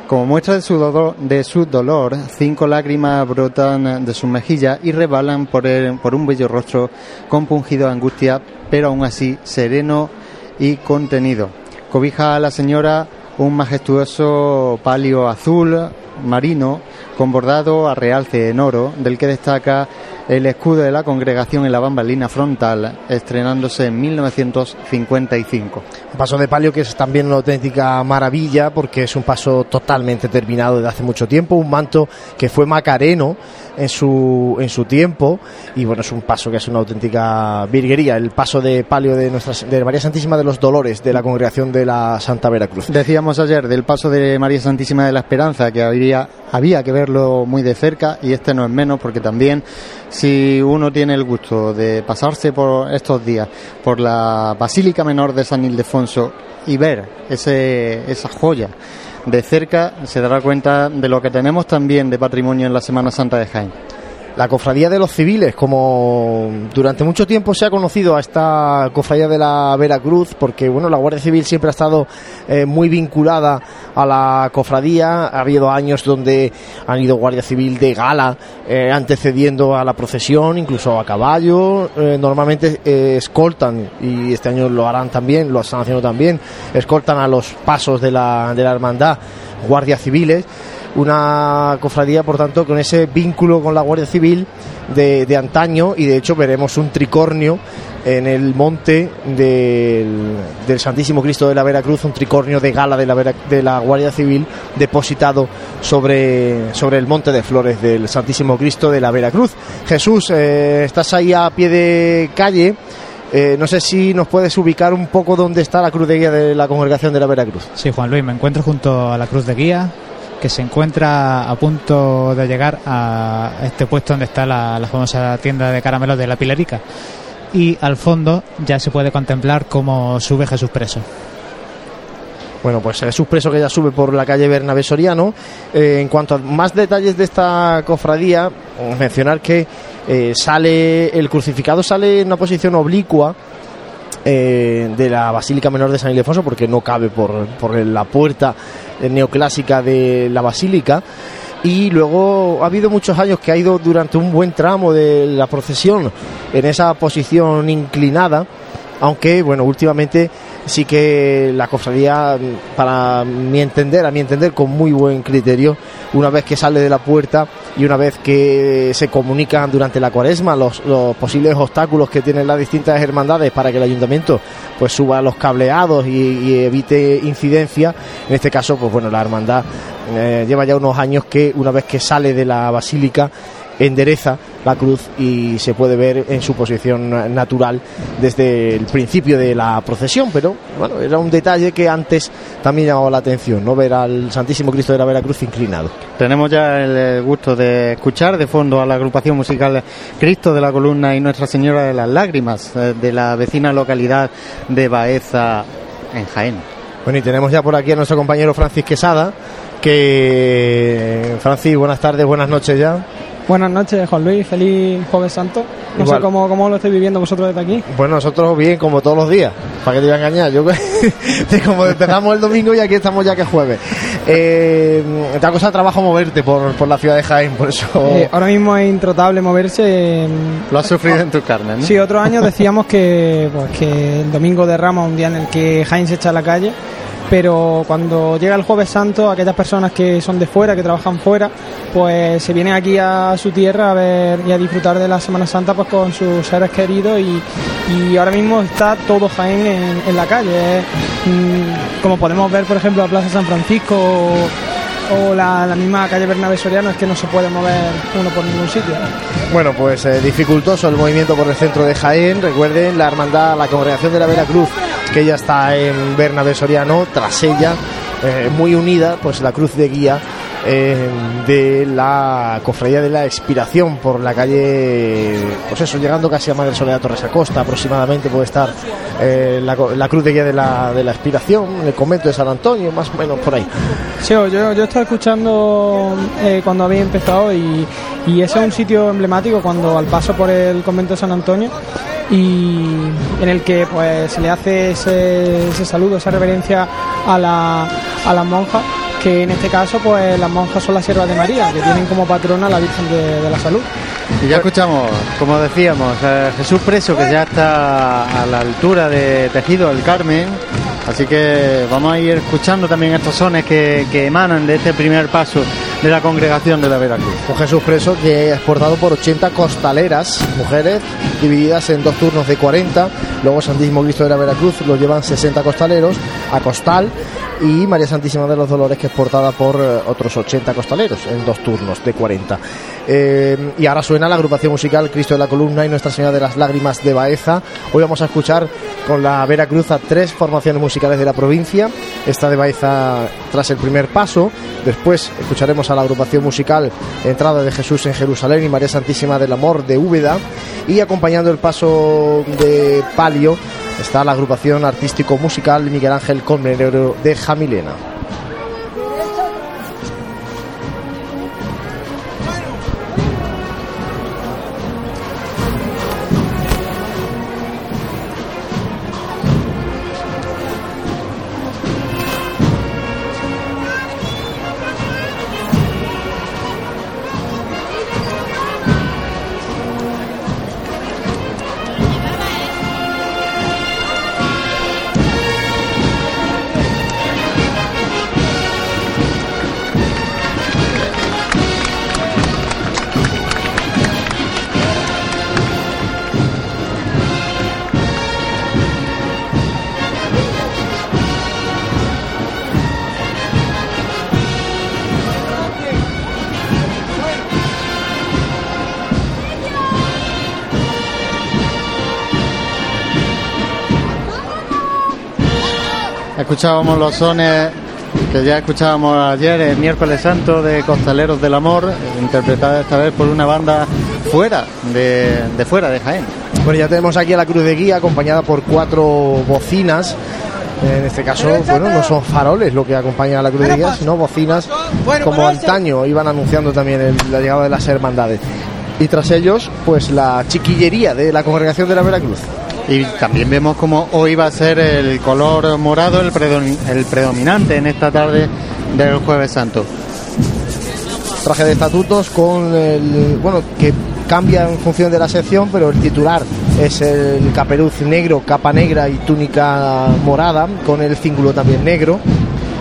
Como muestra de su, dolor, su cinco lágrimas brotan de sus mejillas y rebalan por, el- por un bello rostro compungido de angustia, pero aún así sereno y contenido. Cobija a la señora un majestuoso palio azul marino con bordado a realce en oro, del que destaca el escudo de la congregación en la bambalina frontal, estrenándose en 1955. Un paso de palio que es también una auténtica maravilla porque es un paso totalmente terminado desde hace mucho tiempo, un manto que fue macareno en su, en su tiempo y bueno, es un paso que es una auténtica virguería, el paso de palio de, nuestra, de María Santísima de los Dolores de la congregación de la Santa Veracruz. Decíamos ayer del paso de María Santísima de la Esperanza que había, había que verlo muy de cerca y este no es menos porque también si uno tiene el gusto de pasarse por estos días por la Basílica Menor de San Ildefonso y ver ese, esa joya de cerca se dará cuenta de lo que tenemos también de patrimonio en la Semana Santa de Jaén. La cofradía de los civiles, como durante mucho tiempo se ha conocido a esta cofradía de la Veracruz, porque bueno, la Guardia Civil siempre ha estado eh, muy vinculada a la cofradía. Ha habido años donde han ido Guardia Civil de gala eh, antecediendo a la procesión, incluso a caballo. Eh, normalmente escoltan, y este año lo harán también, lo están haciendo también, escoltan a los pasos de la, de la hermandad guardias civiles una cofradía, por tanto, con ese vínculo con la Guardia Civil de, de antaño y de hecho veremos un tricornio en el monte del, del Santísimo Cristo de la Veracruz, un tricornio de gala de la, Vera- de la Guardia Civil depositado sobre, sobre el monte de flores del Santísimo Cristo de la Veracruz. Jesús, eh, estás ahí a pie de calle. Eh, no sé si nos puedes ubicar un poco dónde está la cruz de guía de la congregación de la Veracruz. Sí, Juan Luis, me encuentro junto a la Cruz de Guía, que se encuentra a punto de llegar a este puesto donde está la, famosa tienda de caramelos de la Pilarica. Y al fondo ya se puede contemplar cómo sube Jesús preso. Bueno, pues Jesús Preso que ya sube por la calle Bernabé Soriano. Eh, en cuanto a más detalles de esta cofradía, mencionar que eh, sale el crucificado sale en una posición oblicua eh, de la Basílica Menor de San Ildefonso porque no cabe por, por la puerta neoclásica de la Basílica. y luego ha habido muchos años que ha ido durante un buen tramo de la procesión en esa posición inclinada, aunque bueno, últimamente sí que la cofradía, para mi entender, a mi entender, con muy buen criterio, una vez que sale de la puerta y una vez que se comunican durante la cuaresma los, posibles obstáculos que tienen las distintas hermandades para que el ayuntamiento pues suba los cableados y, y evite incidencia, en este caso, pues bueno, la hermandad eh, lleva ya unos años que una vez que sale de la basílica endereza la cruz y se puede ver en su posición natural desde el principio de la procesión, pero bueno, era un detalle que antes también llamaba la atención, no ver al Santísimo Cristo de la Veracruz inclinado. Tenemos ya el gusto de escuchar de fondo a la agrupación musical Cristo de la Columna y Nuestra Señora de las Lágrimas eh, de la vecina localidad de Baeza en Jaén. Bueno, y tenemos ya por aquí a nuestro compañero Francis Quesada, que Francis, buenas tardes, buenas noches ya. Buenas noches, Juan Luis. Feliz Jueves Santo. No Igual. sé cómo, cómo lo estáis viviendo vosotros desde aquí. Bueno, nosotros bien, como todos los días. ¿Para qué te iba a engañar? Yo, como empezamos el domingo y aquí estamos ya que es jueves. Eh, te ha costado trabajo moverte por, por la ciudad de Jaén, por eso. Eh, ahora mismo es intratable moverse. Lo has sufrido en tu carne, ¿no? Sí, otros años decíamos que, pues, que el domingo de Ramos, un día en el que Jaén se echa a la calle, pero cuando llega el Jueves Santo, aquellas personas que son de fuera, que trabajan fuera, pues se vienen aquí a su tierra a ver y a disfrutar de la Semana Santa pues con sus seres queridos y, ahora mismo está todo Jaén en, la calle. Mm, como podemos ver, por ejemplo, la Plaza San Francisco o, la misma calle Bernabé Soriano, es que no se puede mover uno por ningún sitio. Bueno, pues eh, dificultoso el movimiento por el centro de Jaén. Recuerden, la hermandad, la congregación de la Veracruz, que ya está en Bernabé Soriano, tras ella, eh, muy unida, pues la cruz de guía eh, de la cofradía de la expiración por la calle, pues eso, llegando casi a Madre Soledad Torres Acosta, aproximadamente puede estar eh, la, la cruz de guía de la, de la expiración, el convento de San Antonio, más o menos por ahí. Sí, yo, yo estaba escuchando eh, cuando había empezado y, y ese es un sitio emblemático cuando al paso por el convento de San Antonio y en el que pues se le hace ese, ese saludo, esa reverencia a, la, a las monjas que en este caso pues las monjas son las siervas de María que tienen como patrona la Virgen de, la Salud. Y ya escuchamos, como decíamos, a Jesús Preso, que ya está a la altura de Tejido del Carmen. Así que vamos a ir escuchando también estos sones que, que emanan de este primer paso de la congregación de la Veracruz. Un Jesús preso que es portado por 80 costaleras, mujeres, divididas en dos turnos de 40. Luego Santísimo Cristo de la Veracruz lo llevan 60 costaleros a costal. Y María Santísima de los Dolores, que es portada por eh, otros 80 costaleros en dos turnos de 40. Eh, y ahora suena la agrupación musical Cristo de la Columna y Nuestra Señora de las Lágrimas de Baeza. Hoy vamos a escuchar con la Veracruz a tres formaciones musicales de la provincia. Esta de Baeza tras el primer paso. Después escucharemos a la agrupación musical Entrada de Jesús en Jerusalén y María Santísima del Amor de Úbeda. Y acompañando el paso de palio está la agrupación artístico musical Miguel Ángel Colmenero de Jamilena. Escuchábamos los sones que ya escuchábamos ayer, el miércoles santo, de Costaleros del Amor, interpretada esta vez por una banda fuera de, de fuera de Jaén. Bueno, ya tenemos aquí a la cruz de guía acompañada por cuatro bocinas. En este caso, bueno, no son faroles lo que acompaña a la cruz de guía, sino bocinas como antaño iban anunciando también el- la llegada de las hermandades. Y tras ellos, pues la chiquillería de la congregación de la Veracruz. Y también vemos como hoy va a ser el color morado el, el predominante en esta tarde del Jueves Santo. traje de estatutos con el, bueno, que cambia en función de la sección, pero el titular es el caperuz negro, capa negra y túnica morada, con el cíngulo también negro.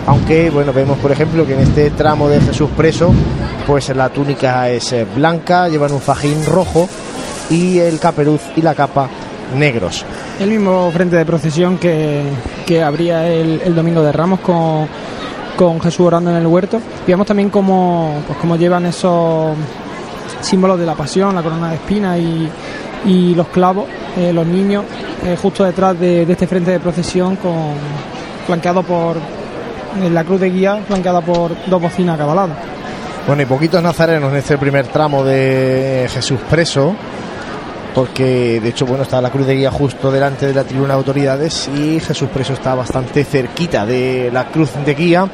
Aunque, bueno, vemos por ejemplo que en este tramo de Jesús preso, pues la túnica es blanca, llevan un fajín rojo y el caperuz y la capa negros. El mismo frente de procesión que, que habría el, el domingo de Ramos con, con Jesús orando en el huerto. Vemos también cómo, pues, cómo llevan esos símbolos de la pasión, la corona de espinas y, y los clavos, eh, los niños, eh, justo detrás de, de este frente de procesión, con, flanqueado por la cruz de guía, flanqueada por dos bocinas a cada lado. Bueno, y poquitos nazarenos en este primer tramo de Jesús preso, porque de hecho, bueno, está la guía justo delante de la tribuna de autoridades y Jesús preso está bastante cerquita de la cruz de guía.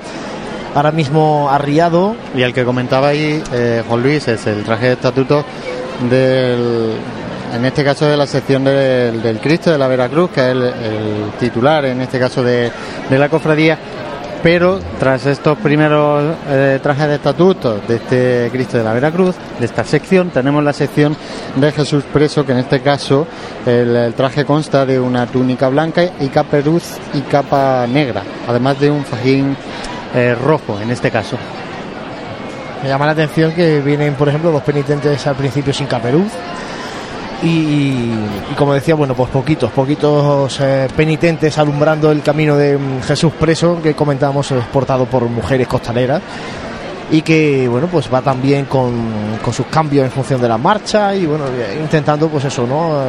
Ahora mismo arriado. Y el que comentaba ahí, eh, Juan Luis, es el traje de estatuto del, en este caso de la sección del, del Cristo de la Veracruz, que es el, el titular, en este caso de, de la cofradía. Pero tras estos primeros eh, trajes de estatutos de este Cristo de la Veracruz, de esta sección, tenemos la sección de Jesús preso, que en este caso el, traje consta de una túnica blanca y caperuz y capa negra, además de un fajín eh, rojo en este caso. Me llama la atención que vienen, por ejemplo, dos penitentes al principio sin caperuz. Y, como decía, bueno, pues poquitos, poquitos eh, penitentes alumbrando el camino de mm, Jesús preso, que comentábamos es portado por mujeres costaleras y que bueno pues va también con, con sus cambios en función de la marcha y bueno eh, intentando pues eso no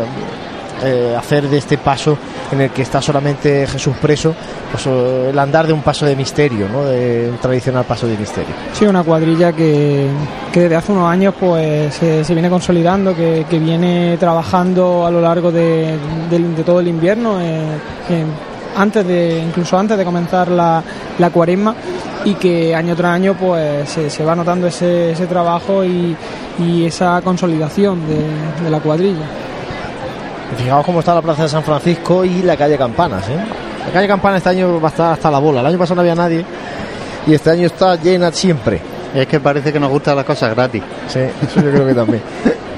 Eh, hacer de este paso en el que está solamente Jesús preso pues el andar de un paso de misterio no de un tradicional paso de misterio Sí, una cuadrilla que, que desde hace unos años pues se, viene consolidando, que, que viene trabajando a lo largo de, de todo el invierno, eh, antes de, incluso antes de comenzar la, la cuaresma y que año tras año pues se, va notando ese, ese trabajo y, y esa consolidación de la cuadrilla. Fijaos cómo está la plaza de San Francisco y la calle Campanas ¿eh? la calle Campanas este año va a estar hasta la bola el año pasado no había nadie y este año está llena siempre Es que parece que nos gustan las cosas gratis. sí eso yo creo que también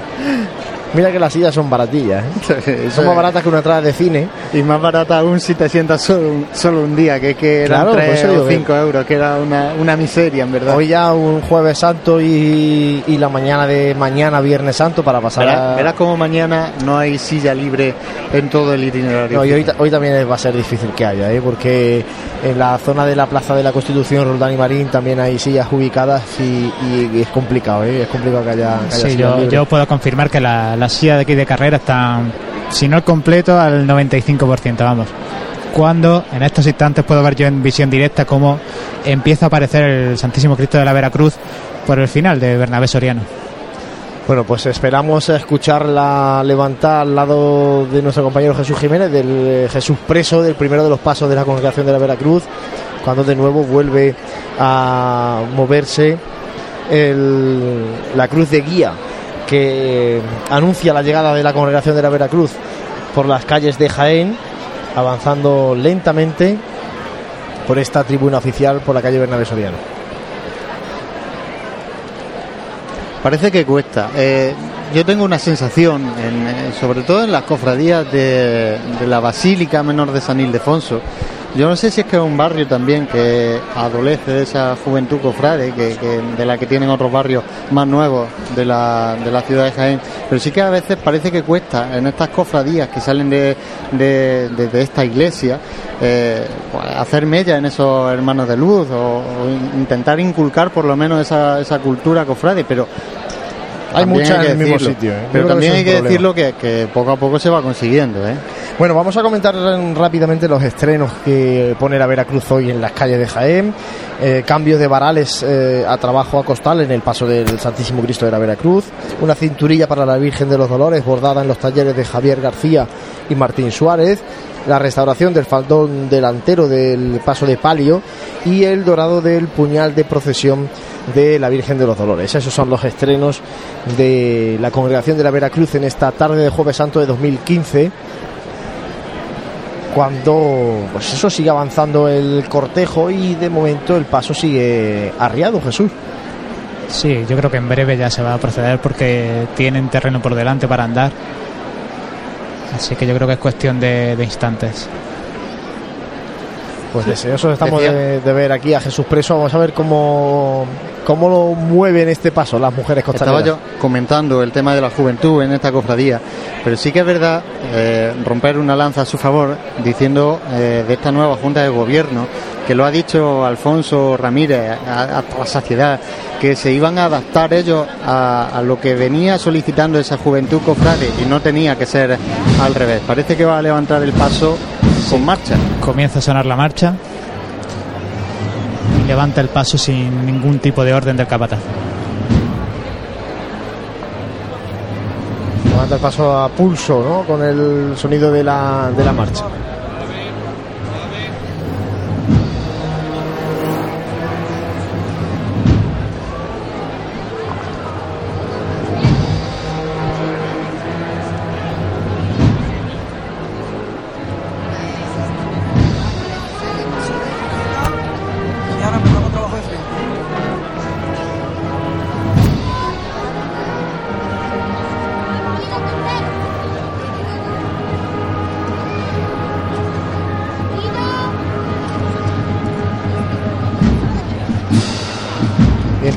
mira que las sillas son baratillas ¿eh? son más baratas que una entrada de cine Y más barata aún si te sientas solo un, solo un día, que, que eran Claro, por 3 eso digo o que- 5 euros, que era una, una miseria, en verdad. Hoy ya un jueves santo y, y la mañana de mañana viernes santo para pasar verás, a... verás como mañana no hay silla libre en todo el itinerario. No, y hoy, hoy también va a ser difícil que haya, ¿eh? porque en la zona de la Plaza de la Constitución, Roldán y Marín, también hay sillas ubicadas y, y- y es complicado, ¿eh? es complicado que haya, que haya Sí, sillas yo, yo puedo confirmar que la, la silla de aquí de carrera está, si no el completo, al 95%, vamos. Cuando en estos instantes puedo ver yo en visión directa cómo empieza a aparecer el Santísimo Cristo de la Veracruz por el final de Bernabé Soriano. Bueno, pues esperamos escucharla levantar al lado de nuestro compañero Jesús Jiménez, del eh, Jesús preso, del primero de los pasos de la congregación de la Veracruz, cuando de nuevo vuelve a moverse el- la cruz de guía que anuncia la llegada de la congregación de la Veracruz por las calles de Jaén, avanzando lentamente por esta tribuna oficial por la calle Bernabé Soriano. Parece que cuesta. Eh, yo tengo una sensación, en, eh, sobre todo en las cofradías de, de la Basílica Menor de San Ildefonso. Yo no sé si es que es un barrio también que adolece de esa juventud cofrade, que, que- de la que tienen otros barrios más nuevos de la, de la ciudad de Jaén. Pero sí que a veces parece que cuesta en estas cofradías que salen de, de, de- de esta iglesia eh, pues, hacer mella en esos hermanos de luz o, o in- intentar inculcar por lo menos esa, esa cultura cofrade. Pero Hay también mucha que en el mismo sitio, ¿eh? Pero también hay que un decirlo que, que poco a poco se va consiguiendo. ¿eh? Bueno, vamos a comentar rápidamente los estrenos que pone la Veracruz hoy en las calles de Jaén. Eh, cambios de varales eh, a trabajo a costal en el paso del Santísimo Cristo de la Veracruz. Una cinturilla para la Virgen de los Dolores bordada en los talleres de Javier García y Martín Suárez. La restauración del faldón delantero del paso de palio y el dorado del puñal de procesión de la Virgen de los Dolores. Esos son los estrenos de la congregación de la Veracruz en esta tarde de Jueves Santo de 2015 cuando pues eso sigue avanzando el cortejo y de momento el paso sigue arriado Jesús Sí, yo creo que en breve ya se va a proceder porque tienen terreno por delante para andar. Así que yo creo que es cuestión de, instantes. Pues deseosos estamos de, de ver aquí a Jesús Preso. Vamos a ver cómo, cómo lo mueven este paso las mujeres costaneras. Estaba yo comentando el tema de la juventud en esta cofradía, pero sí que es verdad eh, romper una lanza a su favor diciendo eh, de esta nueva Junta de Gobierno, que lo ha dicho Alfonso Ramírez a, a la saciedad, que se iban a adaptar ellos a, a lo que venía solicitando esa juventud cofrade y no tenía que ser al revés. Parece que va a levantar el paso con marcha. Comienza a sonar la marcha y levanta el paso sin ningún tipo de orden del capataz. Levanta el paso a pulso, ¿no? Con el sonido de la, de la marcha.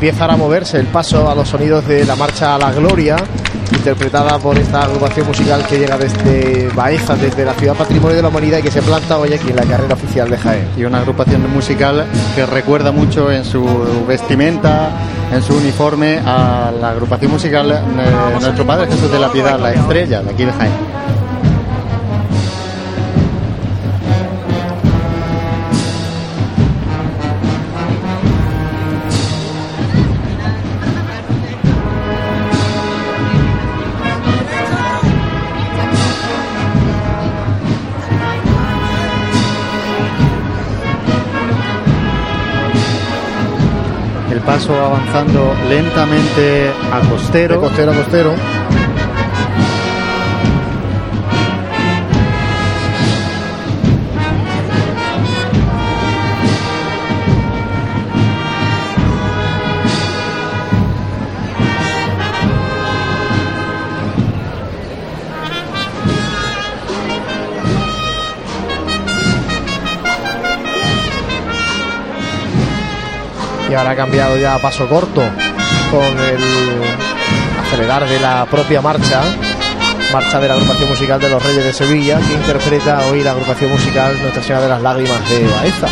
Y empieza ahora a moverse el paso a los sonidos de la marcha a la gloria, interpretada por esta agrupación musical que llega desde Baeza, desde la ciudad patrimonio de la humanidad y que se planta hoy aquí en la carrera oficial de Jaén. y una agrupación musical que recuerda mucho en su vestimenta, en su uniforme a la agrupación musical de nuestro Padre Jesús de la Piedad, la estrella de aquí de Jaén. Paso avanzando lentamente a costero. De costero costero. Y ahora ha cambiado ya a paso corto con el acelerar de la propia marcha. Marcha de la agrupación musical de los Reyes de Sevilla, que interpreta hoy la agrupación musical Nuestra Señora de las Lágrimas de Baeza.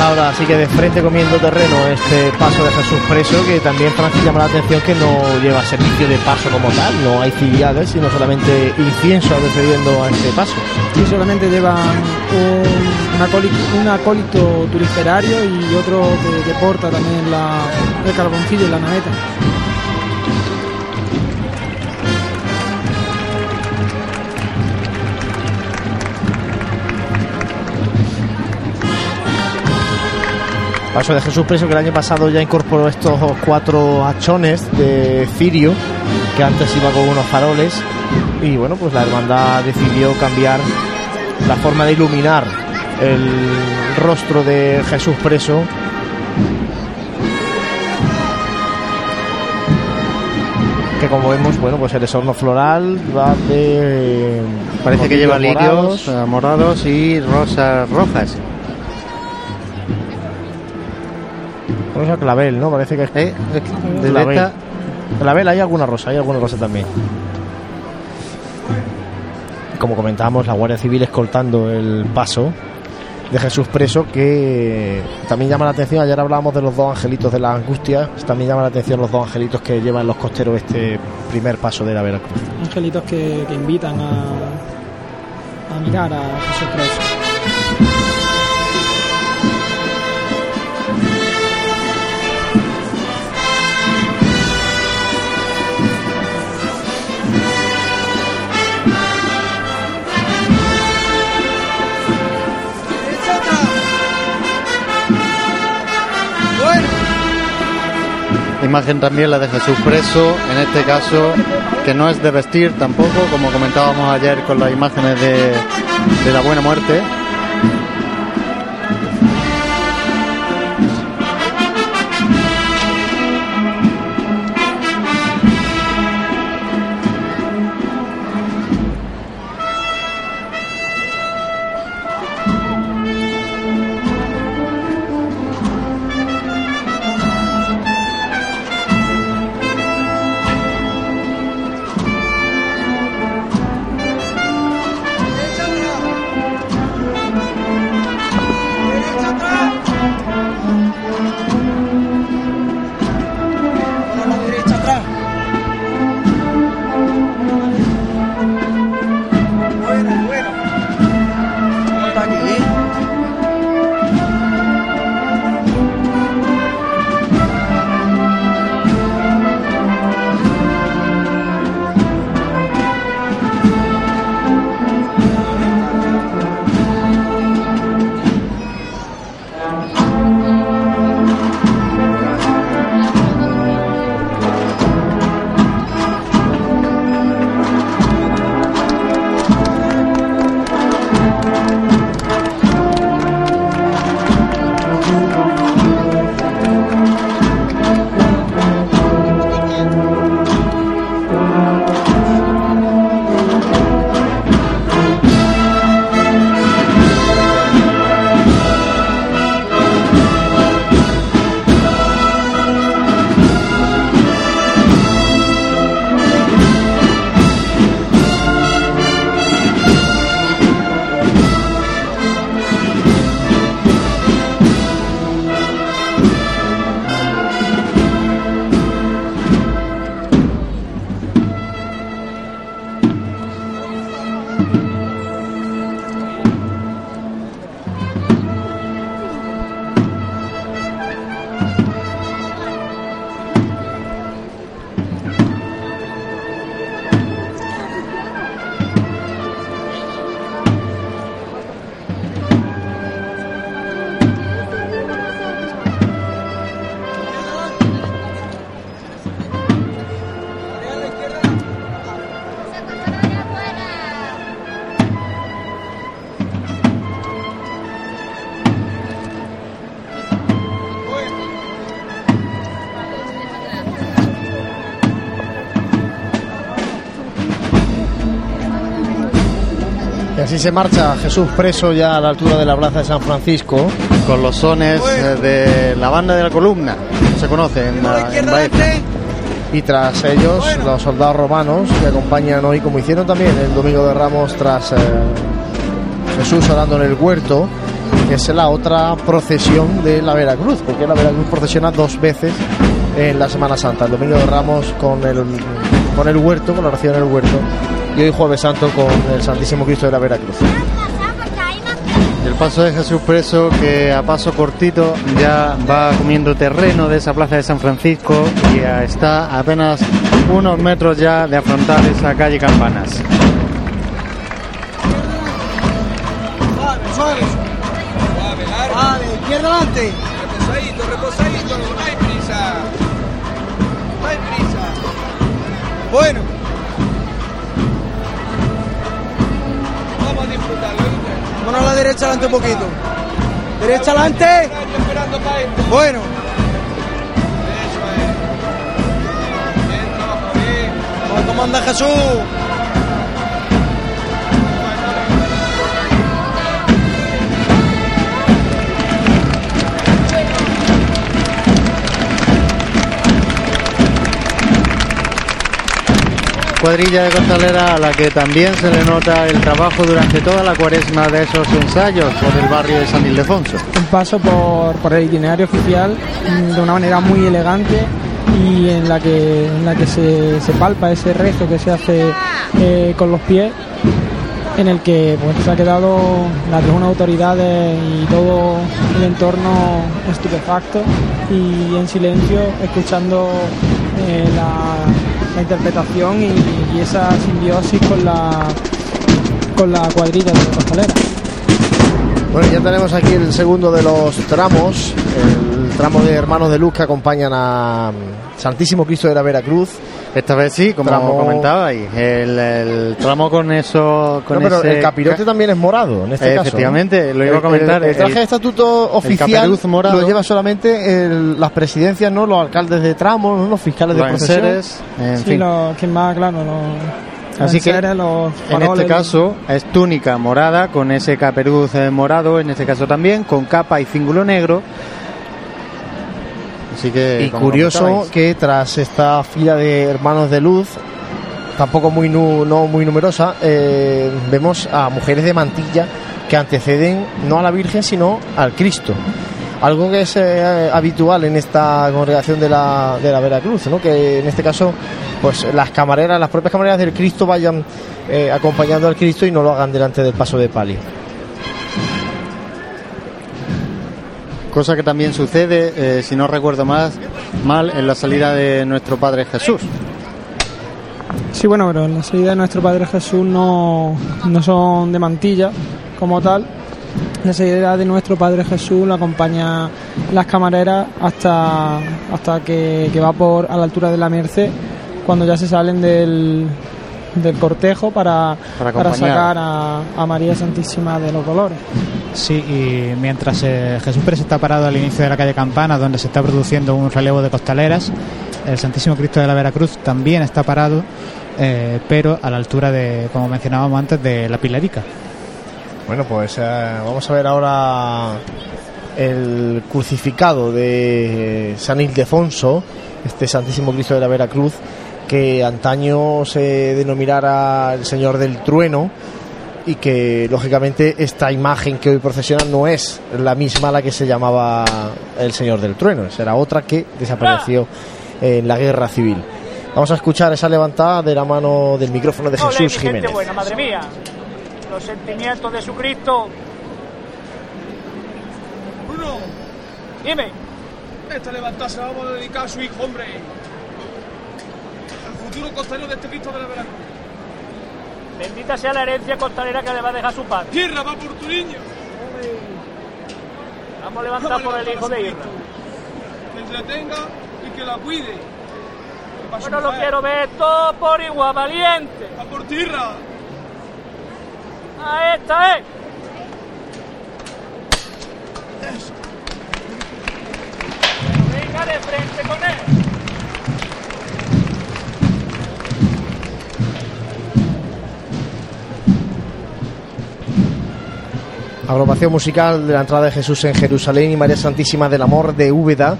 Ahora así que de frente comiendo terreno este paso de Jesús Preso, que también Francis llama la atención que no lleva servicio de paso como tal, no hay filiales, sino solamente incienso precediendo a este paso. Y solamente llevan un, un acólito, un y otro que, que porta también la, el carboncillo y la naveta. Paso de Jesús Preso que el año pasado ya incorporó estos cuatro hachones de cirio que antes iba con unos faroles y bueno pues la hermandad decidió cambiar la forma de iluminar el rostro de Jesús Preso que como vemos bueno pues el esorno floral va de Parece que lleva lirios morados. eh, morados y rosas rojas. Rosa clavel, ¿no? Parece que es Eh, es que desde clavel. esta- Clavel hay alguna rosa, hay alguna rosa también. Como comentábamos, la Guardia Civil escoltando el paso de Jesús preso, que también llama la atención. Ayer hablábamos de los dos angelitos de la angustia, también llama la atención los dos angelitos que llevan los costeros este primer paso de la Veracruz. Angelitos que, que invitan a, a mirar a Jesús Preso. Imagen también la de Jesús preso, en este caso que no es de vestir tampoco, como comentábamos ayer con las imágenes de, de la buena muerte. Así se marcha Jesús preso ya a la altura de la plaza de San Francisco. Con los sones eh, de la banda de la columna, se conoce en, en Baeza. Y tras ellos, los soldados romanos que acompañan hoy, como hicieron también el domingo de Ramos, tras eh, Jesús orando en el huerto, que es la otra procesión de la Veracruz, porque la Veracruz procesiona dos veces en la Semana Santa: el domingo de Ramos con el, con el huerto, con la oración en el huerto, y hoy Jueves Santo con el Santísimo Cristo de la Veracruz. El paso de Jesús preso que a paso cortito ya va comiendo terreno de esa plaza de San Francisco y ya está a apenas unos metros ya de afrontar esa calle Campanas. Adelante. Reposadito, reposadito, no hay prisa. No hay prisa. Bueno. A la derecha adelante un poquito. Derecha adelante. Bueno. ¿Cómo anda Jesús? Cuadrilla de costalera a la que también se le nota el trabajo durante toda la cuaresma de esos ensayos por el barrio de San Ildefonso. un paso por, el itinerario oficial mm, de una manera muy elegante y en la que, en la que se, se palpa ese rezo que se hace eh, con los pies, en el que pues, se ha quedado las unas autoridades y todo el entorno estupefacto y en silencio escuchando eh, la, la interpretación y, esa simbiosis con la, con la cuadrilla de costalera. Bueno, ya tenemos aquí el segundo de los tramos, el tramo de hermanos de luz que acompañan a, Santísimo Cristo de la Veracruz. Esta vez sí, como Tramo- comentaba ahí, el, el tramo con eso, con No, pero ese el capirote ca- tambií es morado, en este caso. Efectivamente, lo iba a comentar. El, el traje el- de estatuto oficial morado. lo lleva solamente el- las presidencias, no los alcaldes de tramo, ¿no? los fiscales de enseres, en Sí, fin. lo, quien más, claro, los, Así que, En este caso es túnica morada con ese caperuz eh, morado, en este caso también, con capa y cíngulo negro. Así que, Y curioso que tras esta fila de hermanos de luz, tampoco muy nu- no muy numerosa, eh, vemos a mujeres de mantilla que anteceden no a la Virgen sino al Cristo. Algo que es eh, habitual en esta congregación de la, de la Veracruz, ¿no? que en este caso pues las camareras, las propias camareras del Cristo vayan eh, acompañando al Cristo y no lo hagan delante del paso de palio. Cosa que también sucede, eh, si no recuerdo más, mal, en la salida de nuestro Padre Jesús. Sí, bueno, pero en la salida de nuestro Padre Jesús no, no son de mantilla como tal. La salida de nuestro Padre Jesús la acompaña las camareras hasta, hasta que, que va por a la altura de la Merced, cuando ya se salen del, del cortejo para, Para sacar a, a María Santísima de los Dolores. Sí, y mientras eh, Jesús Pérez está parado al inicio de la calle Campana, donde se está produciendo un relevo de costaleras, el Santísimo Cristo de la Veracruz también está parado, eh, pero a la altura de, como mencionábamos antes, de la Pilarica. Bueno, pues eh, vamos a ver ahora el crucificado de San Ildefonso, este Santísimo Cristo de la Veracruz, que antaño se denominara el Señor del Trueno y que lógicamente esta imagen que hoy procesiona no es la misma a la que se llamaba el Señor del Trueno, será otra que desapareció en la guerra civil. Vamos a escuchar esa levantada de la mano del micrófono de Jesús gente Jiménez. buena, madre mía. Los sentimientos de su Cristo. Bruno, Dime, esta levantada se la vamos a dedicar a su hijo, hombre. Al futuro costalero de este Cristo de la Veracruz. Bendita sea la herencia costalera que le va a dejar su padre. Tierra va por tu niño. Vamos a levantar por el hijo de Irra. Que entretenga y que la cuide. Que Bueno, lo quiero ver todo por igual, valiente. A por tierra. A esta es. Venga de frente con él. Agrupación musical de la entrada de Jesús en Jerusalén y María Santísima del Amor de Úbeda,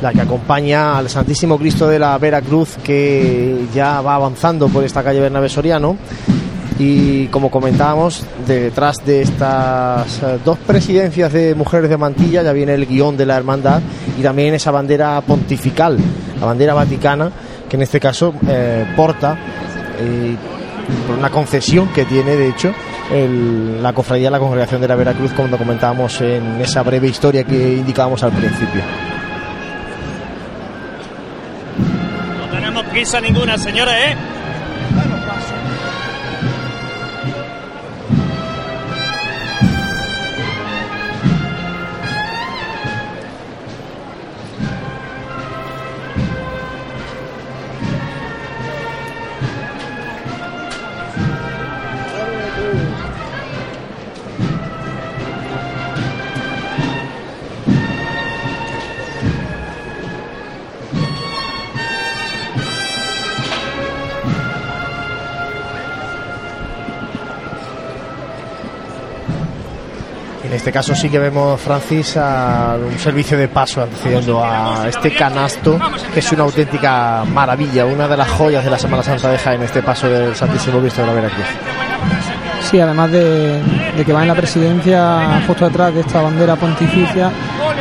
la que acompaña al Santísimo Cristo de la Veracruz que ya va avanzando por esta calle Bernabé Soriano. Y como comentábamos, detrás de estas eh, dos presidencias de mujeres de mantilla ya viene el guion de la hermandad y también esa bandera pontifical, la bandera vaticana, que en este caso eh, porta eh, por una concesión que tiene, de hecho, el- la cofradía de la congregación de la Veracruz, como comentábamos en esa breve historia que indicábamos al principio. No tenemos prisa ninguna, señores, ¿eh? Este caso sí que vemos, Francis, a un servicio de paso accediendo a este canasto, que es una auténtica maravilla, una de las joyas de la Semana Santa de Jaén, este paso del Santísimo Cristo de la Veracruz. Sí, además de, que va en la presidencia, justo detrás de esta bandera pontificia,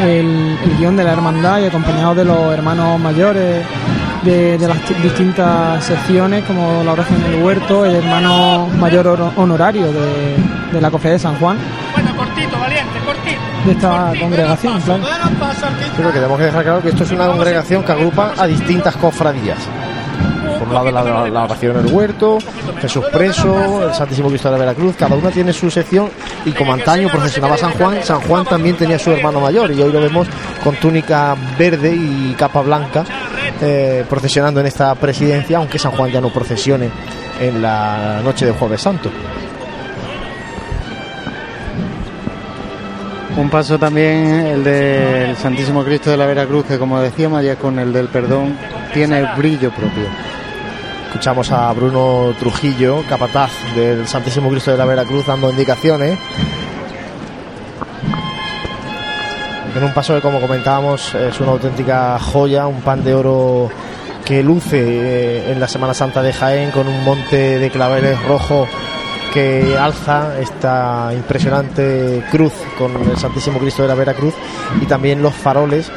el, guion de la hermandad y acompañado de los hermanos mayores de, las distintas secciones, como la oración del huerto, el hermano mayor honorario de, de la cofradía de San Juan, esta congregación. Pero que tenemos que dejar claro que esto es una congregación que agrupa a distintas cofradías. Por un lado la, oración del huerto, Jesús preso, el Santísimo Cristo de la Veracruz, cada una tiene su sección y como antaño procesionaba San Juan, San Juan también tenía su hermano mayor y hoy lo vemos con túnica verde y capa blanca eh, procesionando en esta presidencia, aunque San Juan ya no procesione en la noche de Jueves Santo. Un paso también el del Santísimo Cristo de la Veracruz, que como decíamos ya con el del perdón, tiene brillo propio. Escuchamos a Bruno Trujillo, capataz del Santísimo Cristo de la Veracruz, dando indicaciones. En un paso que, como comentábamos, es una auténtica joya, un pan de oro que luce eh, en la Semana Santa de Jaén con un monte de claveles rojo que alza esta impresionante cruz con el Santísimo Cristo de la Veracruz y también los faroles,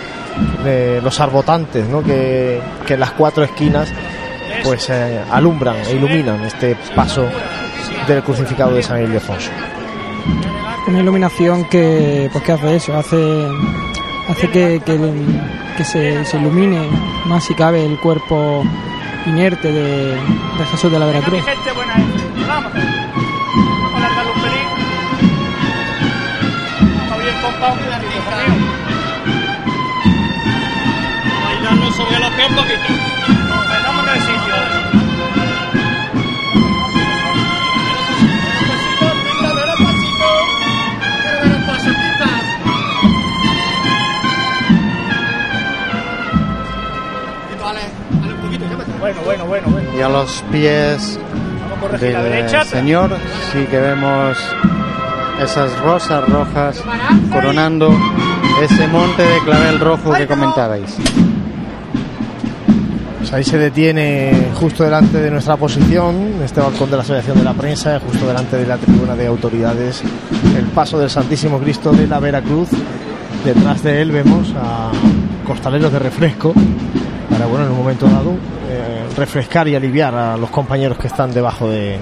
eh, los arbotantes, ¿no? que, que en las cuatro esquinas pues eh, alumbran e iluminan este paso del crucificado de San Ildefonso. Una iluminación que, pues, que hace eso, hace, hace que, que, que se, se ilumine más si cabe el cuerpo inerte de, de Jesús de la Veracruz. Sobre los pies un poquito. Nos bailamos en el sitio. Bueno, bueno, bueno, bueno. Y a los pies Vamos a corregir la del derecha. Señor sí que vemos esas rosas rojas coronando ese monte de clavel rojo que comentabais. Pues ahí se detiene justo delante de nuestra posición, este balcón de la Asociación de la Prensa, justo delante de la tribuna de autoridades, el paso del Santísimo Cristo de la Veracruz. Detrás de él vemos a costaleros de refresco para, bueno, en un momento dado, eh, refrescar y aliviar a los compañeros que están debajo de,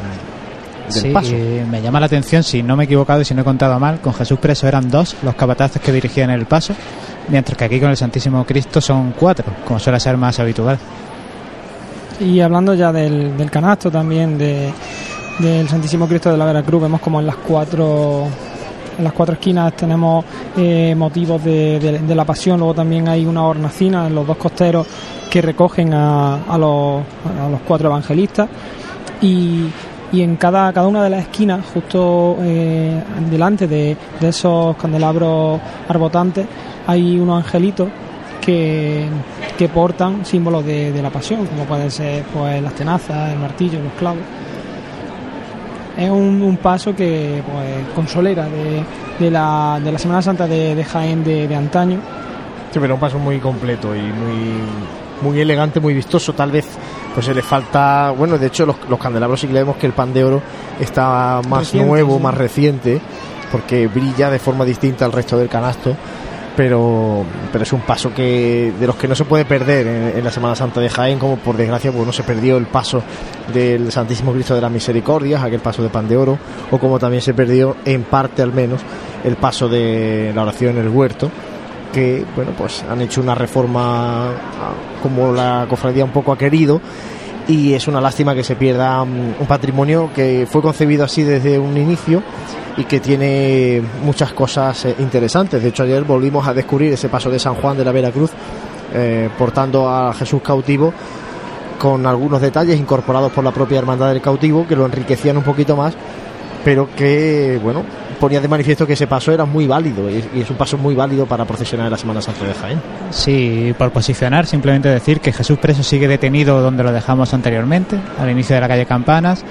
del Sí, paso. y me llama la atención, si no me he equivocado y si no he contado mal, con Jesús Preso eran dos los capataces que dirigían el paso, mientras que aquí con el Santísimo Cristo son cuatro, como suele ser más habitual. Y hablando ya del, del canasto también de, del Santísimo Cristo de la Veracruz, vemos como en las cuatro en las cuatro esquinas tenemos eh, motivos de, de- de la pasión, luego también hay una hornacina en los dos costeros que recogen a, a los, a los cuatro evangelistas y, y en cada, cada una de las esquinas, justo eh, delante de, esos candelabros arbotantes, hay unos angelitos que, que portan símbolos de, de la pasión, como pueden ser pues, las tenazas, el martillo, los clavos. Es un, paso que pues, consolera de, de la, de la Semana Santa de, de Jaén de, de antaño. Sí, pero un paso muy completo y muy, muy elegante, muy vistoso. Tal vez pues se le falta, bueno, de hecho los, los candelabros sí que le vemos que el pan de oro está más Reciente, nuevo, sí. más reciente, porque brilla de forma distinta al resto del canasto. Pero, pero es un paso que de los que no se puede perder en, en la Semana Santa de Jaén, como por desgracia pues no se perdió el paso del Santísimo Cristo de las Misericordias, aquel paso de pan de oro, o como también se perdió en parte al menos el paso de la oración en el huerto, que bueno pues han hecho una reforma ah, como la cofradía un poco ha querido y es una lástima que se pierda mm, un patrimonio que fue concebido así desde un inicio y que tiene muchas cosas eh, interesantes. De hecho, ayer volvimos a descubrir ese paso de San Juan de la Veracruz eh, portando a Jesús cautivo con algunos detalles incorporados por la propia Hermandad del Cautivo que lo enriquecían un poquito más, pero que, bueno, ponía de manifiesto que ese paso era muy válido y es un paso muy válido para procesionar en la Semana Santa de Jaén. Sí, por posicionar, simplemente decir que Jesús Preso sigue detenido donde lo dejamos anteriormente, al inicio de la calle Campanas,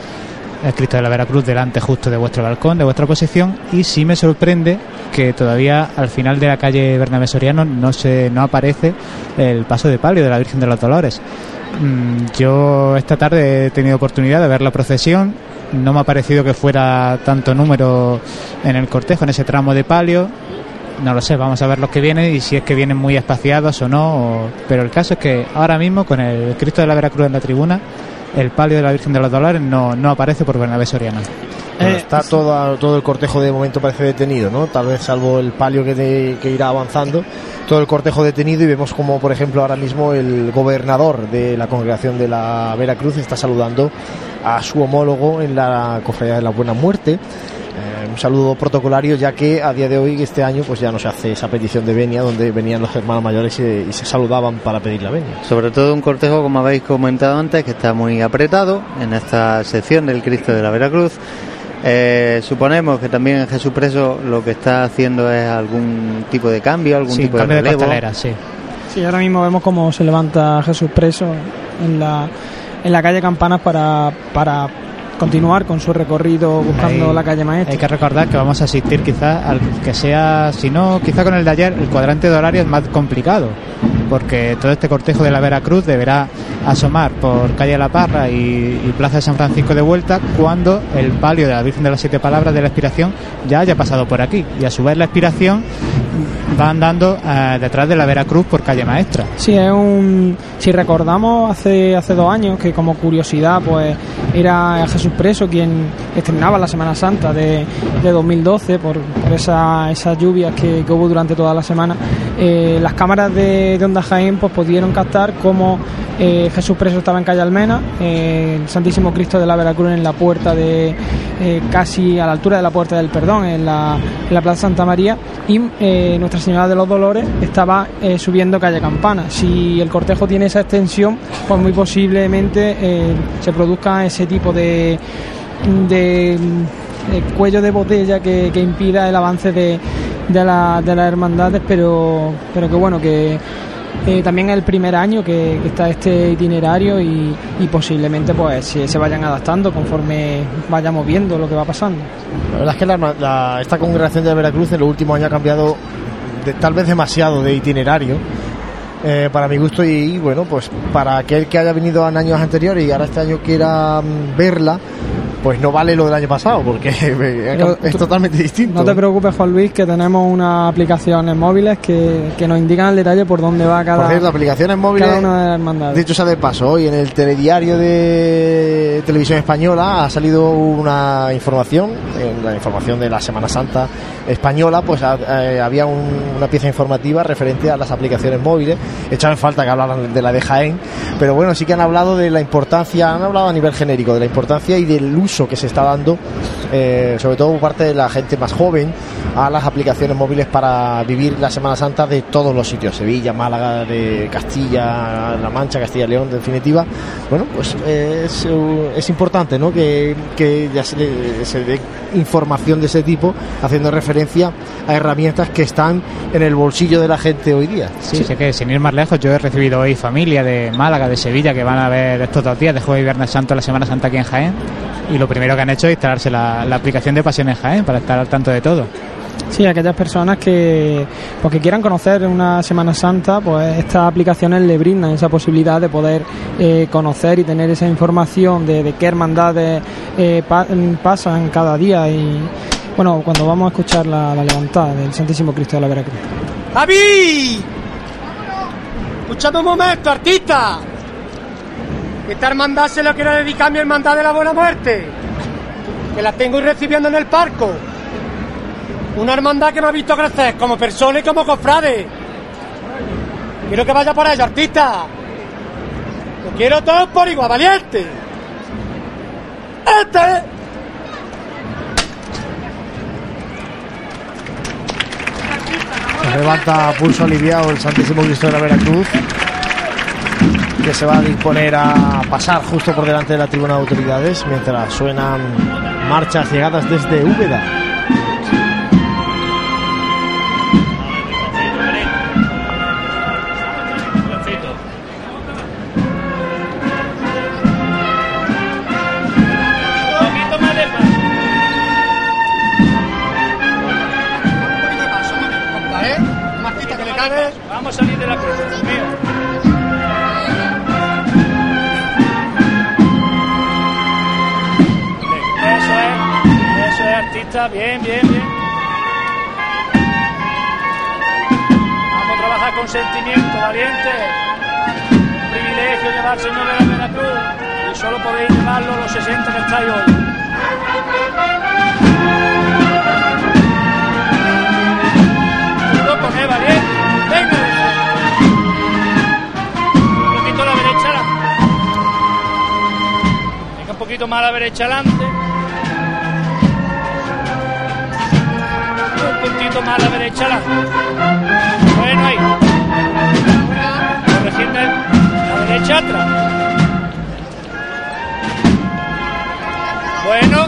el Cristo de la Veracruz delante justo de vuestro balcón, de vuestra posición, y sí me sorprende que todavía al final de la calle Bernabé Soriano no, se, no aparece el paso de palio de la Virgen de los Dolores. Mm, Yo esta tarde he tenido oportunidad de ver la procesión, no me ha parecido que fuera tanto número en el cortejo, en ese tramo de palio, no lo sé, vamos a ver los que vienen y si es que vienen muy espaciados o no. o- Pero el caso es que ahora mismo con el Cristo de la Veracruz en la tribuna, el palio de la Virgen de los Dolores no, no aparece por Bernabé Soriano. Bueno, Eh, está todo, todo el cortejo de momento parece detenido, ¿no? Tal vez salvo el palio que, de- que irá avanzando, todo el cortejo detenido y vemos como, por ejemplo, ahora mismo el gobernador de la congregación de la Veracruz está saludando a su homólogo en la cofradía de la Buena Muerte. Eh, un saludo protocolario, ya que a día de hoy, este año, pues ya no se hace esa petición de venia, donde venían los hermanos mayores y, y se saludaban para pedir la venia. Sobre todo un cortejo, como habéis comentado antes, que está muy apretado en esta sección del Cristo de la Veracruz. Eh, suponemos que también Jesús Preso lo que está haciendo es algún tipo de cambio, algún Sí, tipo cambio de relevo. sí. Sí, ahora mismo vemos cómo se levanta Jesús preso en la, en la calle Campanas para, para continuar con su recorrido buscando la calle Maestra. Hay que recordar que vamos a asistir quizás al que sea, si no, quizá con el de ayer, el cuadrante de horario es más complicado, porque todo este cortejo de la Veracruz deberá asomar por calle La Parra y, y Plaza de San Francisco de vuelta cuando el palio de la Virgen de las Siete Palabras de la Expiración ya haya pasado por aquí. Y a su vez la Expiración va andando eh, detrás de la Veracruz por calle Maestra. Sí, es un. Si recordamos hace, hace dos años que, como curiosidad, pues era Jesús Preso quien estrenaba la Semana Santa de, de 2012 por, esa- esas lluvias que, hubo durante toda la semana. Eh, las cámaras de, de Onda Jaén pues, pudieron captar cómo eh, Jesús Preso estaba en calle Almena, el Santísimo Cristo de la Veracruz en la puerta de. casi a la altura de la puerta del Perdón, en la, en la Plaza Santa María, y Nuestra Señora de los Dolores estaba eh, subiendo calle Campana. Si el cortejo tiene esa extensión, pues muy posiblemente eh, se produzca ese tipo de, eh, cuello de botella que, impida el avance de, de, de las hermandades, pero, pero que bueno, que también es el primer año que, está este itinerario y, posiblemente pues se, vayan adaptando conforme vayamos viendo lo que va pasando. La verdad es que la- esta congregación de Veracruz en los últimos años ha cambiado tal vez demasiado de itinerario. eh, para mi gusto y, bueno pues para aquel que haya venido en años anteriores y ahora este año quiera mm, verla pues no vale lo del año pasado porque Pero es tú- totalmente distinto No te preocupes, Juan Luis, que tenemos unas aplicaciones móviles que, que nos indican el detalle por dónde va cada, por cierto aplicaciones móviles cada una de las hermandades. Dicho sea de paso, hoy en el telediario de Televisión Española ha salido una información, en la información de la Semana Santa española, pues eh, había un- una pieza informativa referente a las aplicaciones móviles. Echaba en falta que hablaran de la de Jaén, pero bueno, sí que han hablado de la importancia, han hablado a nivel genérico, de la importancia y del uso que se está dando, eh, sobre todo por parte de la gente más joven, a las aplicaciones móviles para vivir la Semana Santa de todos los sitios, Sevilla, Málaga, de Castilla, La Mancha, Castilla y León, en definitiva. Bueno, pues eh, es, importante ¿no? que, que ya se, dé información de ese tipo, haciendo referencia a herramientas que están en el bolsillo de la gente hoy día. Sí, sé que sin ir más lejos, yo he recibido hoy familia de Málaga, de Sevilla, que van a ver estos dos días de Jueves y Viernes Santo, la Semana Santa aquí en Jaén. Y lo primero que han hecho es instalarse la, la aplicación de Pasiones Jaén para estar al tanto de todo. Sí, aquellas personas que, pues, que quieran conocer una Semana Santa, pues estas aplicaciones le brindan esa posibilidad de poder eh, conocer y tener esa información de, de qué hermandades eh, pa- pasan cada día y bueno, cuando vamos a escuchar la, la levantada del Santísimo Cristo de la Veracruz. ¡Javi! Escúchame un momento, artista. Esta hermandad se la quiero dedicar a mi hermandad de la buena muerte. Que la tengo recibiendo en el parco. Una hermandad que me ha visto crecer como persona y como cofrade. Quiero que vaya por ella, artista. Lo quiero todo por igual, valiente. Este. Se levanta pulso aliviado el Santísimo Cristo de la Veracruz, que se va a disponer a pasar justo por delante de la tribuna de autoridades mientras suenan marchas llegadas desde Úbeda. Artista, bien, bien, bien. Vamos a trabajar con sentimiento, valiente. Un privilegio llevar al Señor de la Veracruz y solo podéis llevarlo los 60 que estáis hoy. Con él, valiente. Un poquito más a la derecha adelante. Más a la derecha. La... Bueno, ahí. Corrigiendo la derecha atrás. Bueno.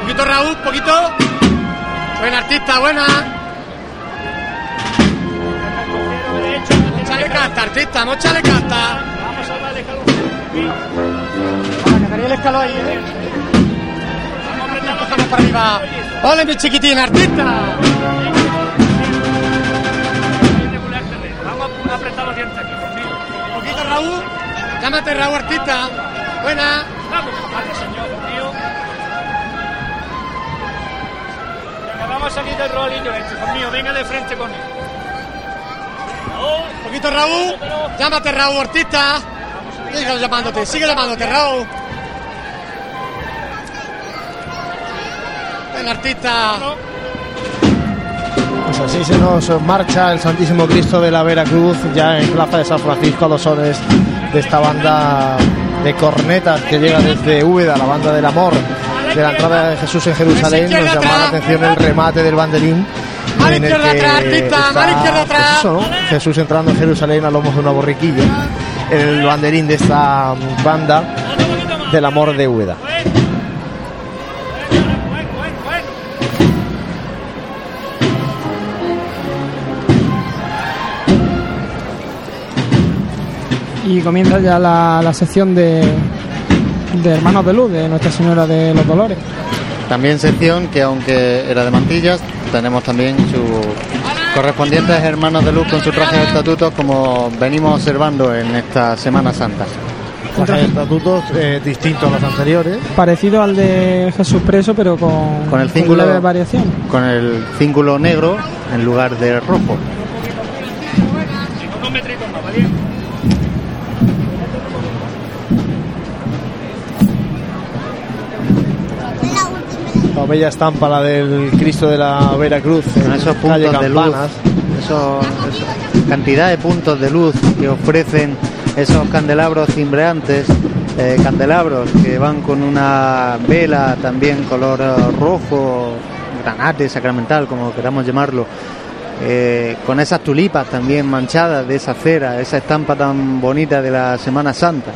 Poquito Raúl, poquito. Buena artista, buena. Mochale casta, artista, mochale casta. Vamos a darle calor. Daniel escaló ahí, ¿eh? Vamos para arriba. ¡Ole, mi chiquitín, artista! Vamos a apretar los dientes aquí, conmigo. Poquito Raúl. Llámate Raúl, artista. Buena. Vamos, vale, señor. Venga, vamos a salir del rolillo este, conmigo. Venga de frente con él. Poquito Raúl. Llámate Raúl, artista. Sigue llamándote, sigue llamándote, Raúl. Ven, artista. Pues así se nos marcha el Santísimo Cristo de la Veracruz, ya en Plaza de San Francisco, a los sones de esta banda de cornetas que llega desde Úbeda, la banda del amor, de la entrada de Jesús en Jerusalén. Nos llama la atención el remate del banderín. En el que está, pues eso, ¿no? Jesús entrando en Jerusalén a lomos de una borriquilla. El banderín de esta banda del amor de Úbeda. Y comienza ya la, la sección de, de Hermanos de Luz, de Nuestra Señora de los Dolores. También sección que aunque era de mantillas, tenemos también sus correspondientes hermanos de luz con su traje de estatutos como venimos observando en esta Semana Santa. Traje de estatutos eh, distintos a los anteriores. Parecido al de Jesús Preso, pero con, Con el cíngulo- leve variación. Con el cíngulo negro en lugar de rojo. La bella estampa, la del Cristo de la Veracruz. Con en esos calle puntos de luz, cantidad de puntos de luz que ofrecen esos candelabros cimbreantes, eh, candelabros que van con una vela también color rojo, granate, sacramental, como queramos llamarlo, eh, con esas tulipas también manchadas de esa cera, esa estampa tan bonita de la Semana Santa.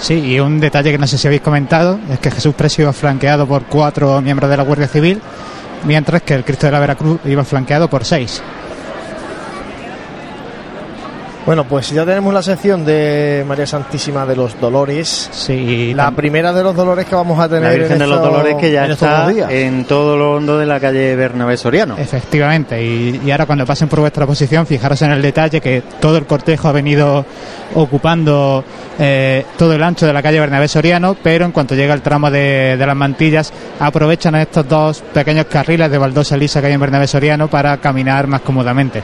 Sí, y un detalle que no sé si habéis comentado es que Jesús Precio iba flanqueado por cuatro miembros de la Guardia Civil, mientras que el Cristo de la Veracruz iba flanqueado por seis. Bueno, pues ya tenemos la sección de María Santísima de los Dolores. Sí, La primera de los dolores que vamos a tener La Virgen en de los estos- Dolores que ya en está en todo lo hondo de la calle Bernabé Soriano. Efectivamente, y, y ahora cuando pasen por vuestra posición, fijaros en el detalle que todo el cortejo ha venido ocupando eh, todo el ancho de la calle Bernabé Soriano, pero en cuanto llega el tramo de, de las mantillas, aprovechan estos dos pequeños carriles de baldosa lisa que hay en Bernabé Soriano para caminar más cómodamente.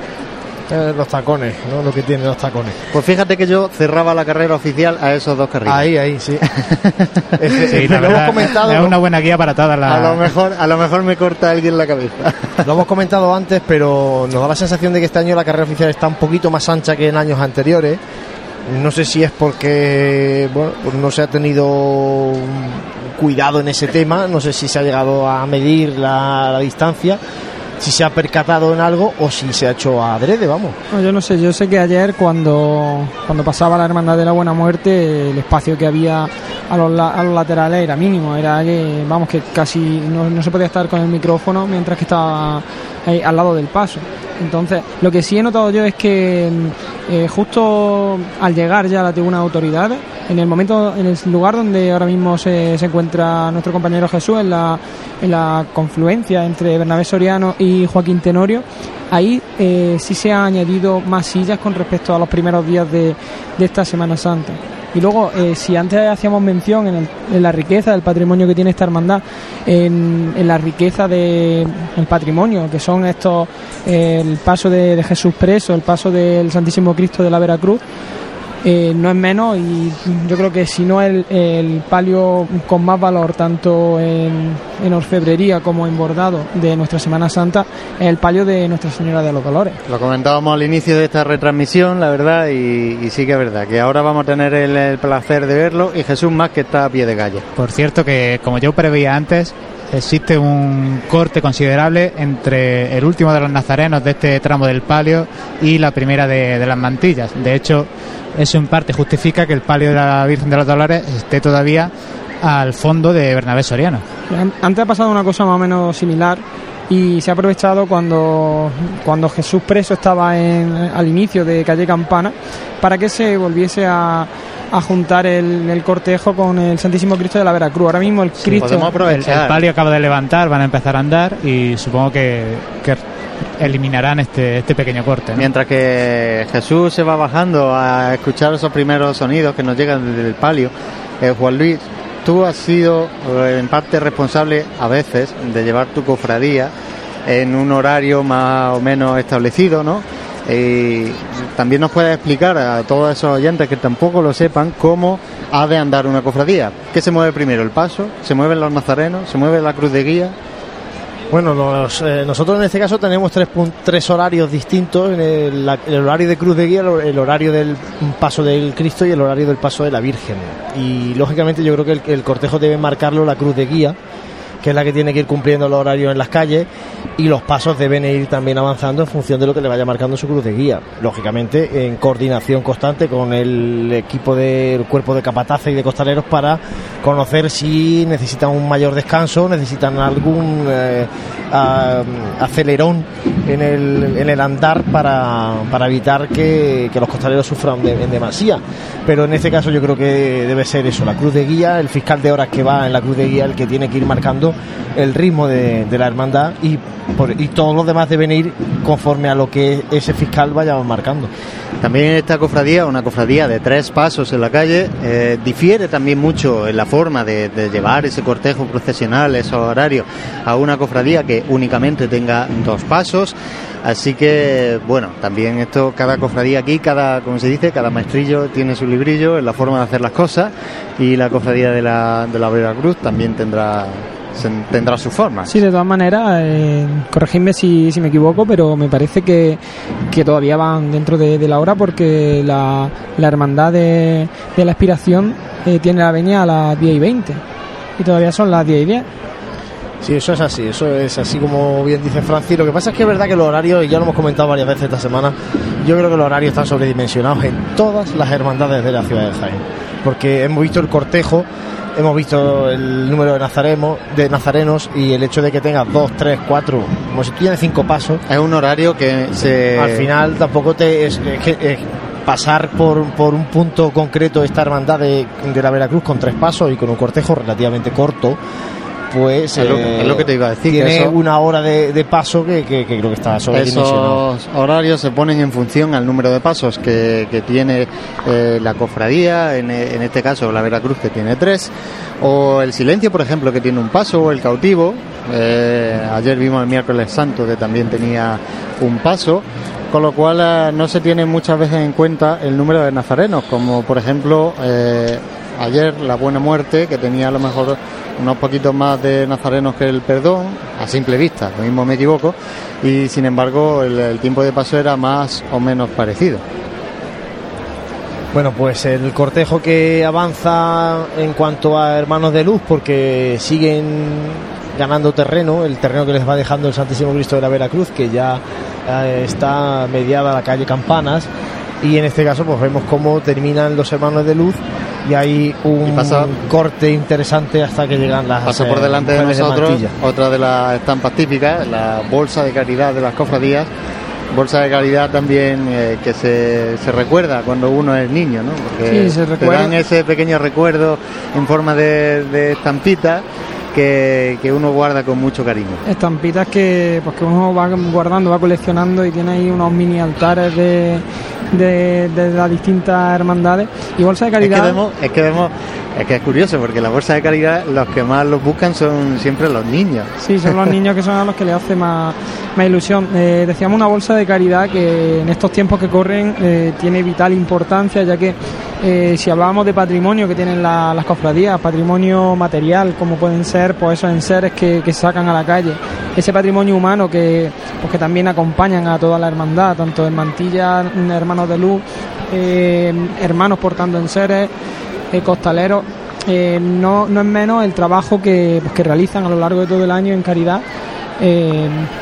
Eh, los tacones, ¿no? Lo que tienen los tacones. Pues fíjate que yo cerraba la carrera oficial a esos dos carriles. Ahí, ahí, sí. Es- Sí, la lo hemos verdad, comentado, es una buena guía para todas las... A lo mejor, a lo mejor me corta alguien la cabeza. Lo hemos comentado antes, pero nos da la sensación de que este año la carrera oficial está un poquito más ancha que en años anteriores. No sé si es porque bueno, pues no se ha tenido cuidado en ese tema, no sé si se ha llegado a medir la, la distancia, si se ha percatado en algo o si se ha hecho adrede, vamos. Yo no sé, yo sé que ayer cuando, cuando pasaba la Hermandad de la Buena Muerte, el espacio que había a los, a los laterales era mínimo, era que, vamos, que casi no, no se podía estar con el micrófono mientras que estaba ahí al lado del paso. Entonces, lo que sí he notado yo es que mm, eh, justo al llegar ya a la tribuna de autoridades, en el momento, en el lugar donde ahora mismo se, se encuentra nuestro compañero Jesús, en la, en la confluencia entre Bernabé Soriano y Joaquín Tenorio, ahí eh, sí se han añadido más sillas con respecto a los primeros días de esta Semana Santa. Y luego, eh, si antes hacíamos mención en, el- la riqueza del patrimonio que tiene esta hermandad, en, en la riqueza del patrimonio, que son estos, eh, el paso de, de Jesús preso, el paso del Santísimo Cristo de la Veracruz, eh, no es menos y yo creo que si no el, el palio con más valor tanto en, en orfebrería como en bordado de nuestra Semana Santa es el palio de Nuestra Señora de los Dolores. Lo comentábamos al inicio de esta retransmisión, la verdad, y, y sí que es verdad, que ahora vamos a tener el, el placer de verlo y Jesús más que está a pie de calle. Por cierto, que como yo preveía antes, existe un corte considerable entre el último de los nazarenos de este tramo del palio y la primera de, las mantillas. De hecho, eso en parte justifica que el palio de la Virgen de los Dolores esté todavía al fondo de Bernabé Soriano. An- Antes ha pasado una cosa más o menos similar y se ha aprovechado cuando, cuando Jesús preso estaba en, al inicio de calle Campana para que se volviese a, a juntar el, el cortejo con el Santísimo Cristo de la Veracruz. Ahora mismo el Cristo... El, el palio acaba de levantar, van a empezar a andar y supongo que, que eliminarán este, este pequeño corte. ¿no? Mientras que Jesús se va bajando a escuchar esos primeros sonidos que nos llegan desde el palio, eh, Juan Luis, tú has sido eh, en parte responsable a veces de llevar tu cofradía en un horario más o menos establecido, ¿no? Y también nos puedes explicar a todos esos oyentes que tampoco lo sepan cómo ha de andar una cofradía. ¿Qué se mueve primero? ¿El paso? ¿Se mueven los nazarenos? ¿Se mueve la cruz de guía? Bueno, eh, nosotros en este caso tenemos tres, tres horarios distintos, el, el horario de cruz de guía, el, horario del paso del Cristo y el horario del paso de la Virgen. Y lógicamente yo creo que el cortejo debe marcarlo la cruz de guía, que es la que tiene que ir cumpliendo los horarios en las calles, y los pasos deben ir también avanzando en función de lo que le vaya marcando su cruz de guía. Lógicamente en coordinación constante con el equipo del cuerpo de capataces y de costaleros para conocer si necesitan un mayor descanso, necesitan algún eh, acelerón en el, en el andar para, para evitar que, que los costaleros sufran de- en demasía. Pero en este caso yo creo que debe ser eso, la cruz de guía, el fiscal de horas que va en la cruz de guía, el que tiene que ir marcando el ritmo de, la hermandad y, por- y todos los demás deben ir conforme a lo que ese fiscal vaya marcando. También esta cofradía, una cofradía de tres pasos en la calle, eh, difiere también mucho en la forma de, llevar ese cortejo procesional, esos horarios, a una cofradía que únicamente tenga dos pasos. Así que, bueno, también esto, cada cofradía aquí, cada, como se dice, cada maestrillo tiene su librillo en la forma de hacer las cosas y la cofradía de la, de la Veracruz también tendrá, tendrá su forma. Sí, de todas maneras, eh, corregidme si, si me equivoco, pero me parece que, que todavía van dentro de, de la hora porque la, la hermandad de, de la expiración eh, tiene la venia a las 10 y 20 y todavía son las 10 y 10. Sí, eso es así, eso es así como bien dice Francis. Lo que pasa es que es verdad que los horarios, y ya lo hemos comentado varias veces esta semana, yo creo que los horarios están sobredimensionados en todas las hermandades de la ciudad de Jaén. Porque hemos visto el cortejo, hemos visto el número de, nazaremos, de nazarenos y el hecho de que tengas dos, tres, cuatro, como si tú tienes cinco pasos. Es un horario que se. Al final tampoco te. Es, es pasar por, por un punto concreto esta hermandad de, de la Veracruz con tres pasos y con un cortejo relativamente corto pues Es lo- eh, es lo que te iba a decir, que tiene eso- una hora de, de paso que, que- que creo que está sobredimensionado. Esos horarios se ponen en función al número de pasos que, que tiene eh, la cofradía, en, en este caso la Veracruz que tiene tres, o el silencio, por ejemplo, que tiene un paso, o el cautivo. Eh, ayer vimos el miércoles santo que también tenía un paso, con lo cual no se tiene muchas veces en cuenta el número de nazarenos, como por ejemplo ayer la Buena Muerte, que tenía a lo mejor unos poquitos más de nazarenos que el perdón, a simple vista, lo mismo me equivoco, y sin embargo el, tiempo de paso era más o menos parecido. Bueno, pues el cortejo que avanza en cuanto a hermanos de luz, porque siguen ganando terreno, el terreno que les va dejando el Santísimo Cristo de la Veracruz, que ya eh, está mediada la calle Campanas, y en este caso pues vemos cómo terminan los hermanos de luz y hay un pasa- corte interesante hasta que llegan las Pasó por eh, delante de nosotros otra de las estampas típicas, la bolsa de caridad de las cofradías. Bolsa de caridad también eh, que se, se recuerda cuando uno es niño, ¿no? Porque Sí, se te recuerda. dan ese pequeño recuerdo en forma de, de estampita que, que uno guarda con mucho cariño. Estampitas que, pues, que uno va guardando, va coleccionando y tiene ahí unos mini altares de, de, de las distintas hermandades. Y bolsa de Es que caridad. vemos, es que vemos Es que es curioso porque la bolsa de caridad los que más los buscan son siempre los niños. Sí, son los niños que son a los que les hace más, más ilusión. Eh, decíamos una bolsa de caridad que en estos tiempos que corren eh, tiene vital importancia ya que eh, si hablábamos de patrimonio que tienen la- las cofradías, patrimonio material como pueden ser pues esos enseres que, que sacan a la calle, ese patrimonio humano que, pues, que también acompañan a toda la hermandad, tanto en Mantilla, hermanos de luz, eh, hermanos portando enseres, eh, costaleros, eh, no, no es menos el trabajo que, pues, que realizan a lo largo de todo el año en caridad.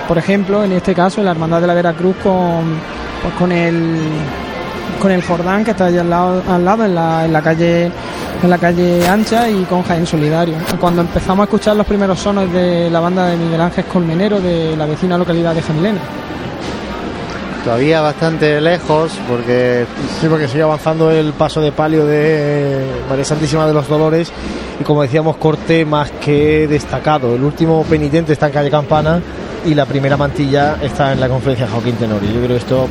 Por ejemplo, en este caso, la Hermandad de la Veracruz con, pues, con el con el Jordán que está allí al lado, al lado en, la, en la calle en la calle ancha y con Jaén Solidario. Cuando empezamos a escuchar los primeros sonos de la banda de Miguel Ángel Colmenero de la vecina localidad de Jamilena. Todavía bastante lejos porque Sí, porque sigue avanzando el paso de palio de María Santísima de los Dolores y como decíamos, corte más que destacado. El último penitente está en calle Campana y la primera mantilla está en la conferencia Joaquín Tenorio. Yo creo que esto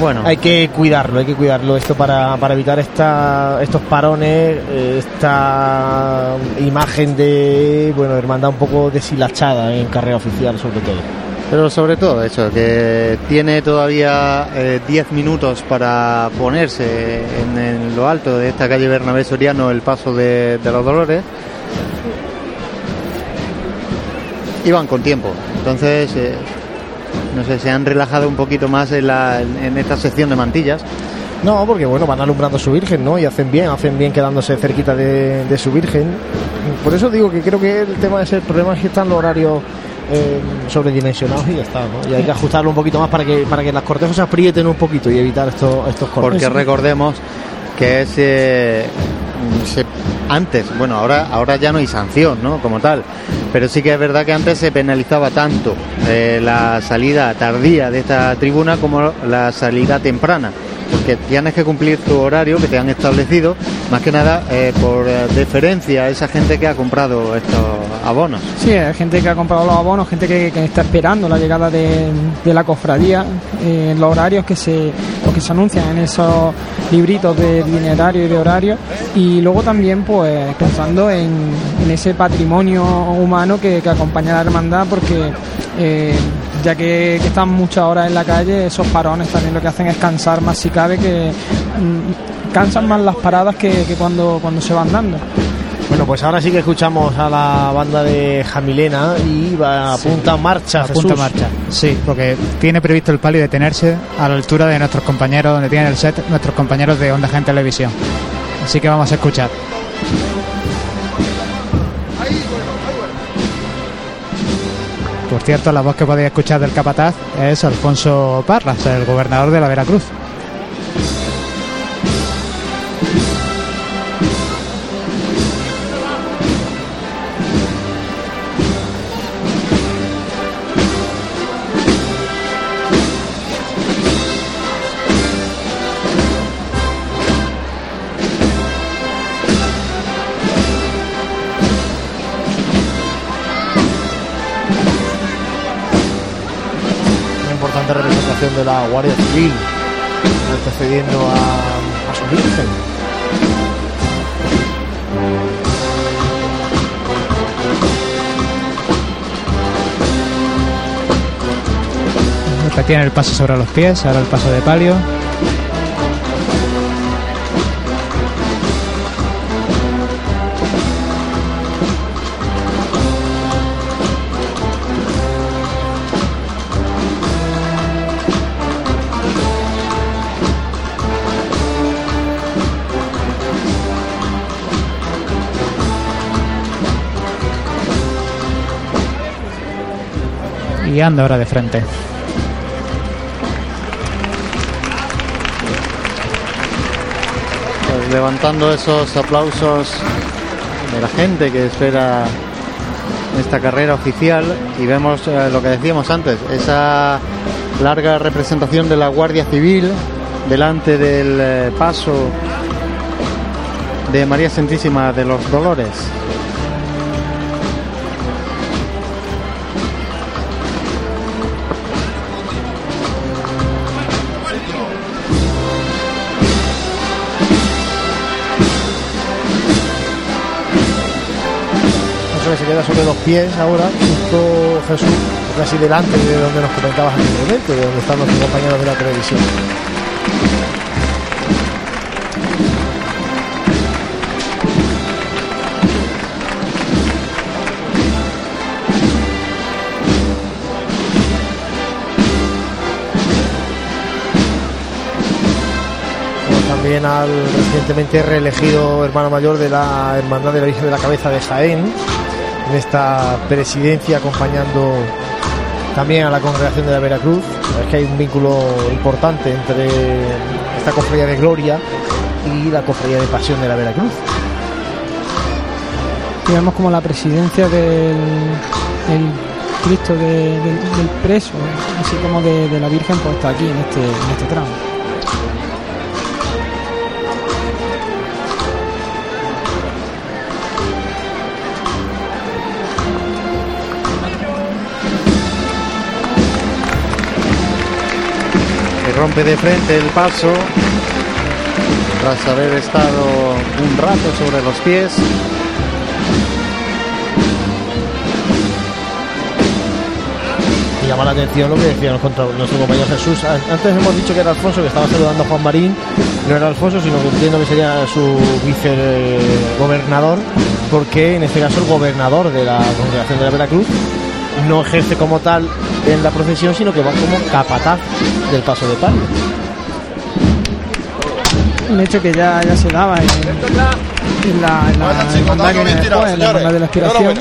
bueno, hay que cuidarlo, hay que cuidarlo esto para, para evitar esta, estos parones, eh, esta imagen de bueno hermandad un poco deshilachada en carrera oficial sobre todo. Pero sobre todo eso, que tiene todavía eh, 10 minutos para ponerse en, lo alto de esta calle Bernabé Soriano el paso de, los Dolores. Y van con tiempo. Entonces, eh, no sé, se han relajado un poquito más en, la, en, esta sección de mantillas. No, porque bueno, van alumbrando su Virgen, ¿no? Y hacen bien, hacen bien quedándose cerquita de, de su Virgen. Por eso digo que creo que el tema es el problema es que están los horarios eh, sobredimensionados y ya está, ¿no? Y hay que ajustarlo un poquito más para que para que las cortejos se aprieten un poquito y evitar estos estos cortes. Porque recordemos que es eh, antes, bueno, ahora ahora ya no hay sanción, ¿no? Como tal, pero sí que es verdad que antes se penalizaba tanto eh, la salida tardía de esta tribuna como la salida temprana, porque tienes que cumplir tu horario que te han establecido, más que nada eh, por eh, deferencia a esa gente que ha comprado estos abonos. Sí, hay gente que ha comprado los abonos, gente que, que está esperando la llegada de, la cofradía, eh, los horarios que se, que se anuncian en esos libritos de itinerario y de horario, y luego también pues pensando en, en ese patrimonio humano que, que acompaña a la hermandad, porque eh, ya que, que están muchas horas en la calle, esos parones también lo que hacen es cansar más si cabe, que mm, cansan más las paradas que, que cuando, cuando se van dando. Bueno, pues ahora sí que escuchamos a la banda de Jamilena y va a Sí. punta marcha. A punta marcha, sí, porque tiene previsto el palio detenerse a la altura de nuestros compañeros, donde tienen el set nuestros compañeros de Onda Gente Televisión. Así que vamos a escuchar. Por cierto, la voz que podéis escuchar del capataz es Alfonso Parras, el gobernador de la Veracruz. Guardia Civil antecediendo a, a Virgen. Tiene el paso sobre los pies, ahora el paso de palio. Y ahora de frente. Pues levantando esos aplausos de la gente que espera esta carrera oficial y vemos eh, lo que decíamos antes, esa larga representación de la Guardia Civil delante del eh, paso de María Santísima de los Dolores. Sobre los pies ahora, justo Jesús, casi delante de donde nos comentabas anteriormente, de donde están nuestros compañeros de la televisión. También al recientemente reelegido hermano mayor de la Hermandad de la Virgen de la Cabeza de Jaén, en esta presidencia acompañando también a la congregación de la Veracruz. Es que hay un vínculo importante entre esta cofradía de Gloria y la cofradía de Pasión de la Veracruz. digamos como la presidencia del, Cristo de- del, del preso, así como de, de la Virgen, pues está aquí en este, en este tramo. Rompe de frente el paso tras haber estado un rato sobre los pies. Y llama la atención lo que decía nuestro, compañero Jesús. An- Antes hemos dicho que era Alfonso, que estaba saludando a Juan Marín. No era Alfonso, sino que entiendo que sería su vicegobernador, porque en este caso el gobernador de la congregación de la Veracruz no ejerce como tal en la procesión, sino que va como capataz del paso de palio. Un hecho que ya, ya se daba en, en la, en la después, la de la aspiración.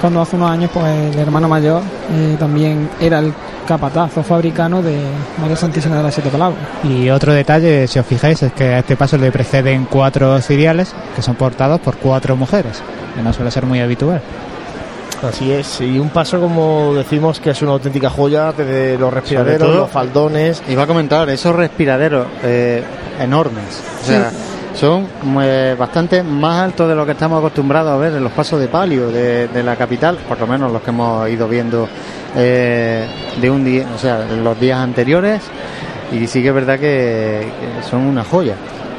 Cuando hace unos años, pues el hermano mayor eh, también era el capataz o fabricano de María Santísima de las Siete Palabras. Y otro detalle, si os fijáis, es que a este paso le preceden cuatro ciriales que son portados por cuatro mujeres, que no suele ser muy habitual. Así es, y un paso como decimos que es una auténtica joya, desde los respiraderos, todo- los faldones. Iba a comentar, esos respiraderos eh, enormes. O sea, son eh, bastante más altos de lo que estamos acostumbrados a ver en los pasos de palio de, de la capital, por lo menos los que hemos ido viendo eh, de un día, o sea, en los días anteriores. Y sí que es verdad que, que son una joya.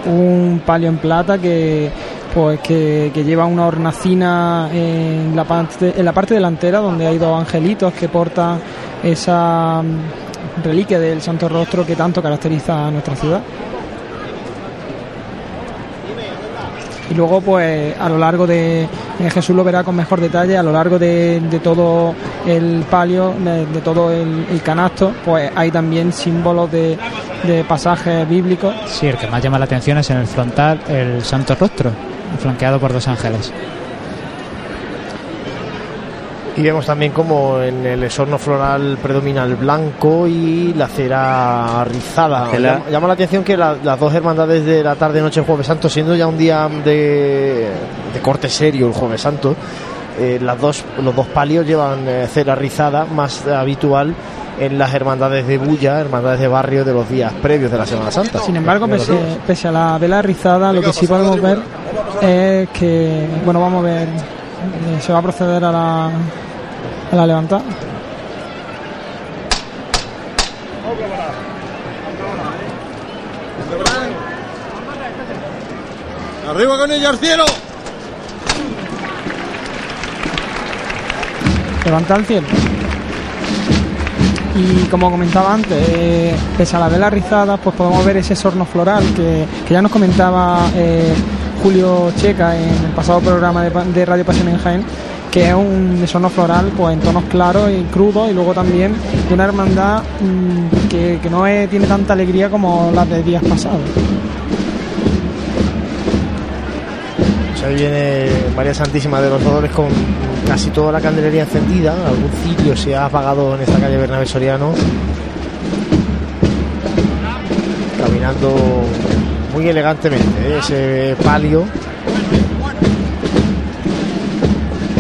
un palio en plata que pues que, lleva una hornacina en la parte en la parte delantera donde hay dos angelitos que portan esa mm, reliquia del Santo Rostro que tanto caracteriza a nuestra ciudad. Y luego, pues a lo largo de eh, Jesús lo verá con mejor detalle, a lo largo de, todo el palio, de, todo el, el canasto, pues hay también símbolos de, de pasajes bíblicos Sí, el que más llama la atención es en el frontal el Santo Rostro, flanqueado por dos ángeles. Y vemos también como en el esorno floral predomina el blanco y la cera rizada. Llama, llama la atención que la- las dos hermandades de la tarde noche jueves santo, siendo ya un día de, de corte serio el jueves santo, eh, las dos, los dos palios llevan eh, cera rizada, más habitual en las hermandades de bulla, hermandades de barrio de los días previos de la Semana Santa. Sin embargo, pese a la vela rizada, lo que sí podemos ver es que, bueno, vamos a ver, eh, se va a proceder a la, a la levantada. ¡Arriba con ella al cielo! Levanta al cielo. Y como comentaba antes, eh, pese a la vela rizada, pues podemos ver ese sorno floral que, que ya nos comentaba eh, Julio Checa en el pasado programa de, Radio Pasión en Jaén, que es un sorno floral pues en tonos claros y crudos y luego también de una hermandad mm, que, que no tiene tanta alegría como las de días pasados. Pues ahí viene María Santísima de los Dolores con casi toda la candelería encendida. Algún cirio se ha apagado en esta calle Bernabé Soriano. Caminando muy elegantemente, ¿eh? ese palio.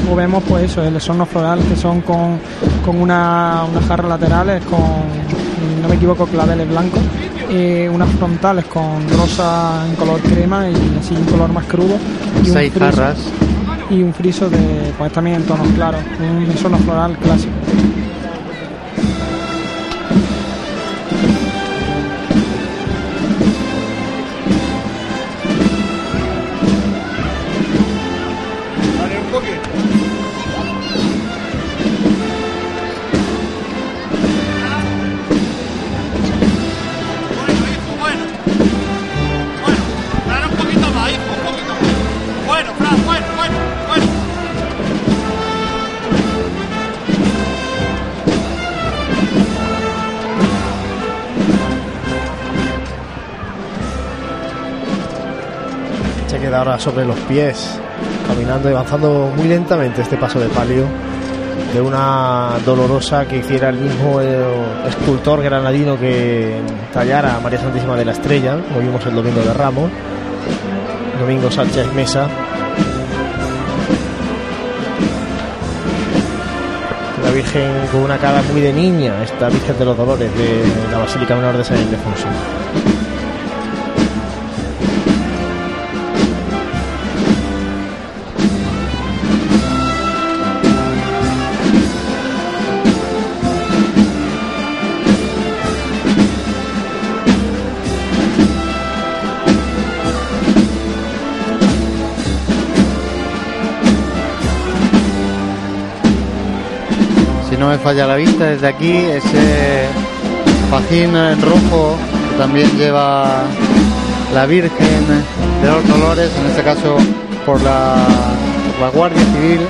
Luego vemos pues eso, el sorno floral que son con, con una, unas jarras laterales con, no me equivoco, claveles blancos, eh, unas frontales con rosa en color crema y así en color más crudo. Y un Seis friso- jarras. Y un friso de, pues también en tonos claros, un sorno floral clásico. Ahora sobre los pies, caminando y avanzando muy lentamente este paso de palio de una dolorosa que hiciera el mismo eh, escultor granadino que tallara a María Santísima de la Estrella, como vimos el domingo de Ramos, Domingo Sánchez Mesa. La Virgen con una cara muy de niña, esta Virgen de los Dolores de la Basílica Menor de San Ildefonso. Falla la vista, desde aquí ese fajín rojo que también lleva la Virgen de los Dolores, en este caso por la, por Guardia Civil.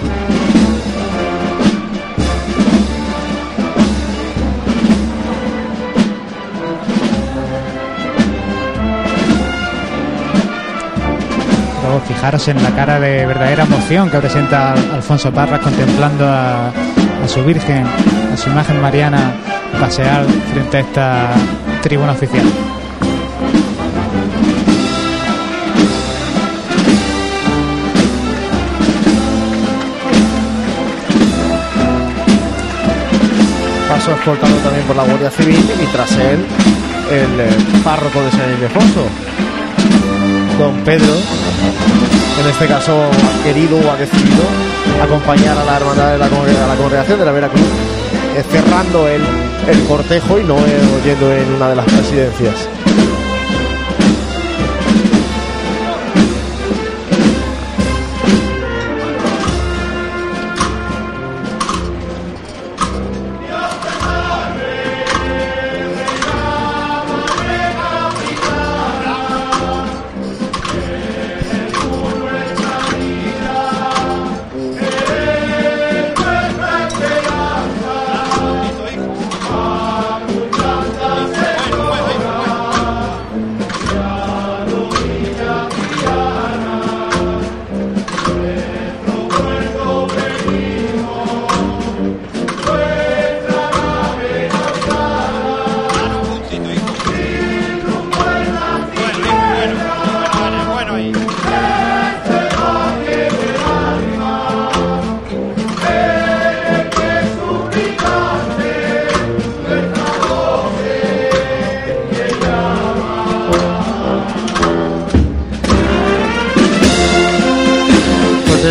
Luego fijaros en la cara de verdadera emoción que presenta Alfonso Parras contemplando a su Virgen, a su imagen mariana pasear frente a esta tribuna oficial. Paso escoltado también por la Guardia Civil y tras él el eh, párroco de San Ildefonso, don Pedro, en este caso ha querido o ha decidido acompañar a la hermandad de la, a congregación de la Veracruz, eh, cerrando el, el cortejo y no eh, yendo en una de las presidencias.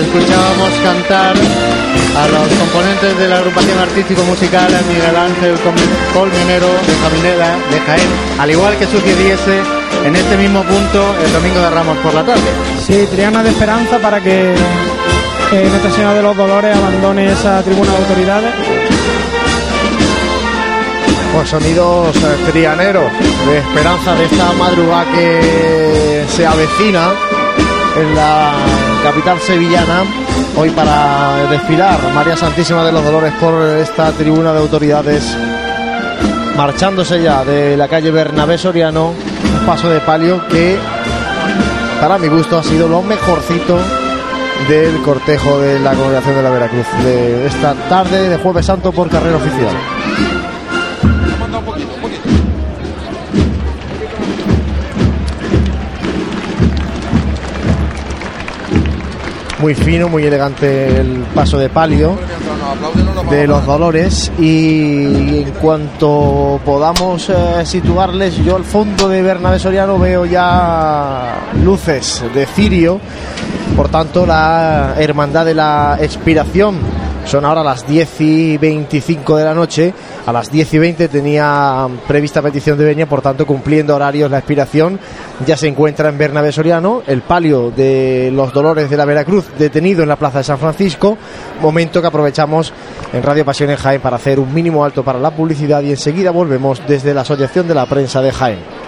Escuchábamos cantar a los componentes de la agrupación artístico-musical Miguel Ángel Colmenero de Jaminela, de Jaén, al igual que sucediese en este mismo punto el domingo de Ramos por la tarde. Sí, Triana de Esperanza para que eh, Nuestra Señora de los Dolores abandone esa tribuna de autoridades. Pues sonidos eh, trianeros de esperanza de esta madrugada que se avecina en la capital sevillana. Hoy para desfilar María Santísima de los Dolores por esta tribuna de autoridades, marchándose ya de la calle Bernabé Soriano, un paso de palio que para mi gusto ha sido lo mejorcito del cortejo de la congregación de la Veracruz de esta tarde de Jueves Santo por carrera oficial. Muy fino, muy elegante el paso de palio de los dolores. Y en cuanto podamos eh, situarles yo al fondo de Bernabé Soriano veo ya luces de cirio. Por tanto la hermandad de la expiración. Son ahora las 10 y 25 de la noche a las 10 y 20 tenía prevista petición de venia por tanto cumpliendo horarios la expiración ya se encuentra en Bernabé Soriano el palio de los dolores de la Veracruz detenido en la plaza de San Francisco momento que aprovechamos en Radio Pasión en Jaén para hacer un mínimo alto para la publicidad y enseguida volvemos desde la Asociación de la Prensa de Jaén.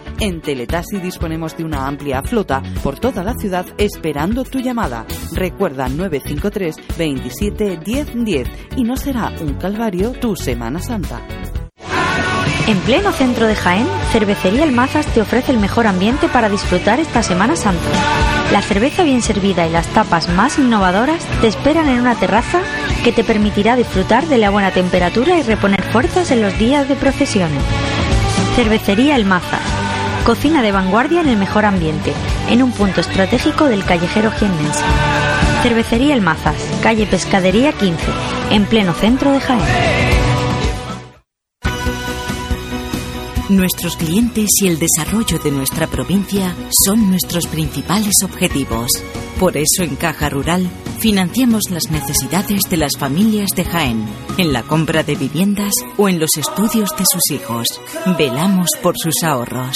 En Teletasi disponemos de una amplia flota por toda la ciudad esperando tu llamada. Recuerda 953 27 10 10 y no será un calvario tu Semana Santa. En pleno centro de Jaén, Cervecería El Mazas te ofrece el mejor ambiente para disfrutar esta Semana Santa. La cerveza bien servida y las tapas más innovadoras te esperan en una terraza que te permitirá disfrutar de la buena temperatura y reponer fuerzas en los días de procesiones. Cervecería El Mazas Cocina de vanguardia en el mejor ambiente, en un punto estratégico del callejero jiennense. Cervecería El Mazas, calle Pescadería 15, en pleno centro de Jaén. Nuestros clientes y el desarrollo de nuestra provincia son nuestros principales objetivos. Por eso en Caja Rural financiamos las necesidades de las familias de Jaén, en la compra de viviendas o en los estudios de sus hijos. Velamos por sus ahorros.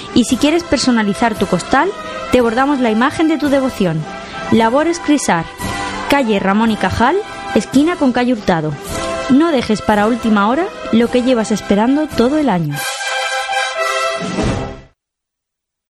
Y si quieres personalizar tu costal, te bordamos la imagen de tu devoción. Labores Crisar, calle Ramón y Cajal, esquina con calle Hurtado. No dejes para última hora lo que llevas esperando todo el año.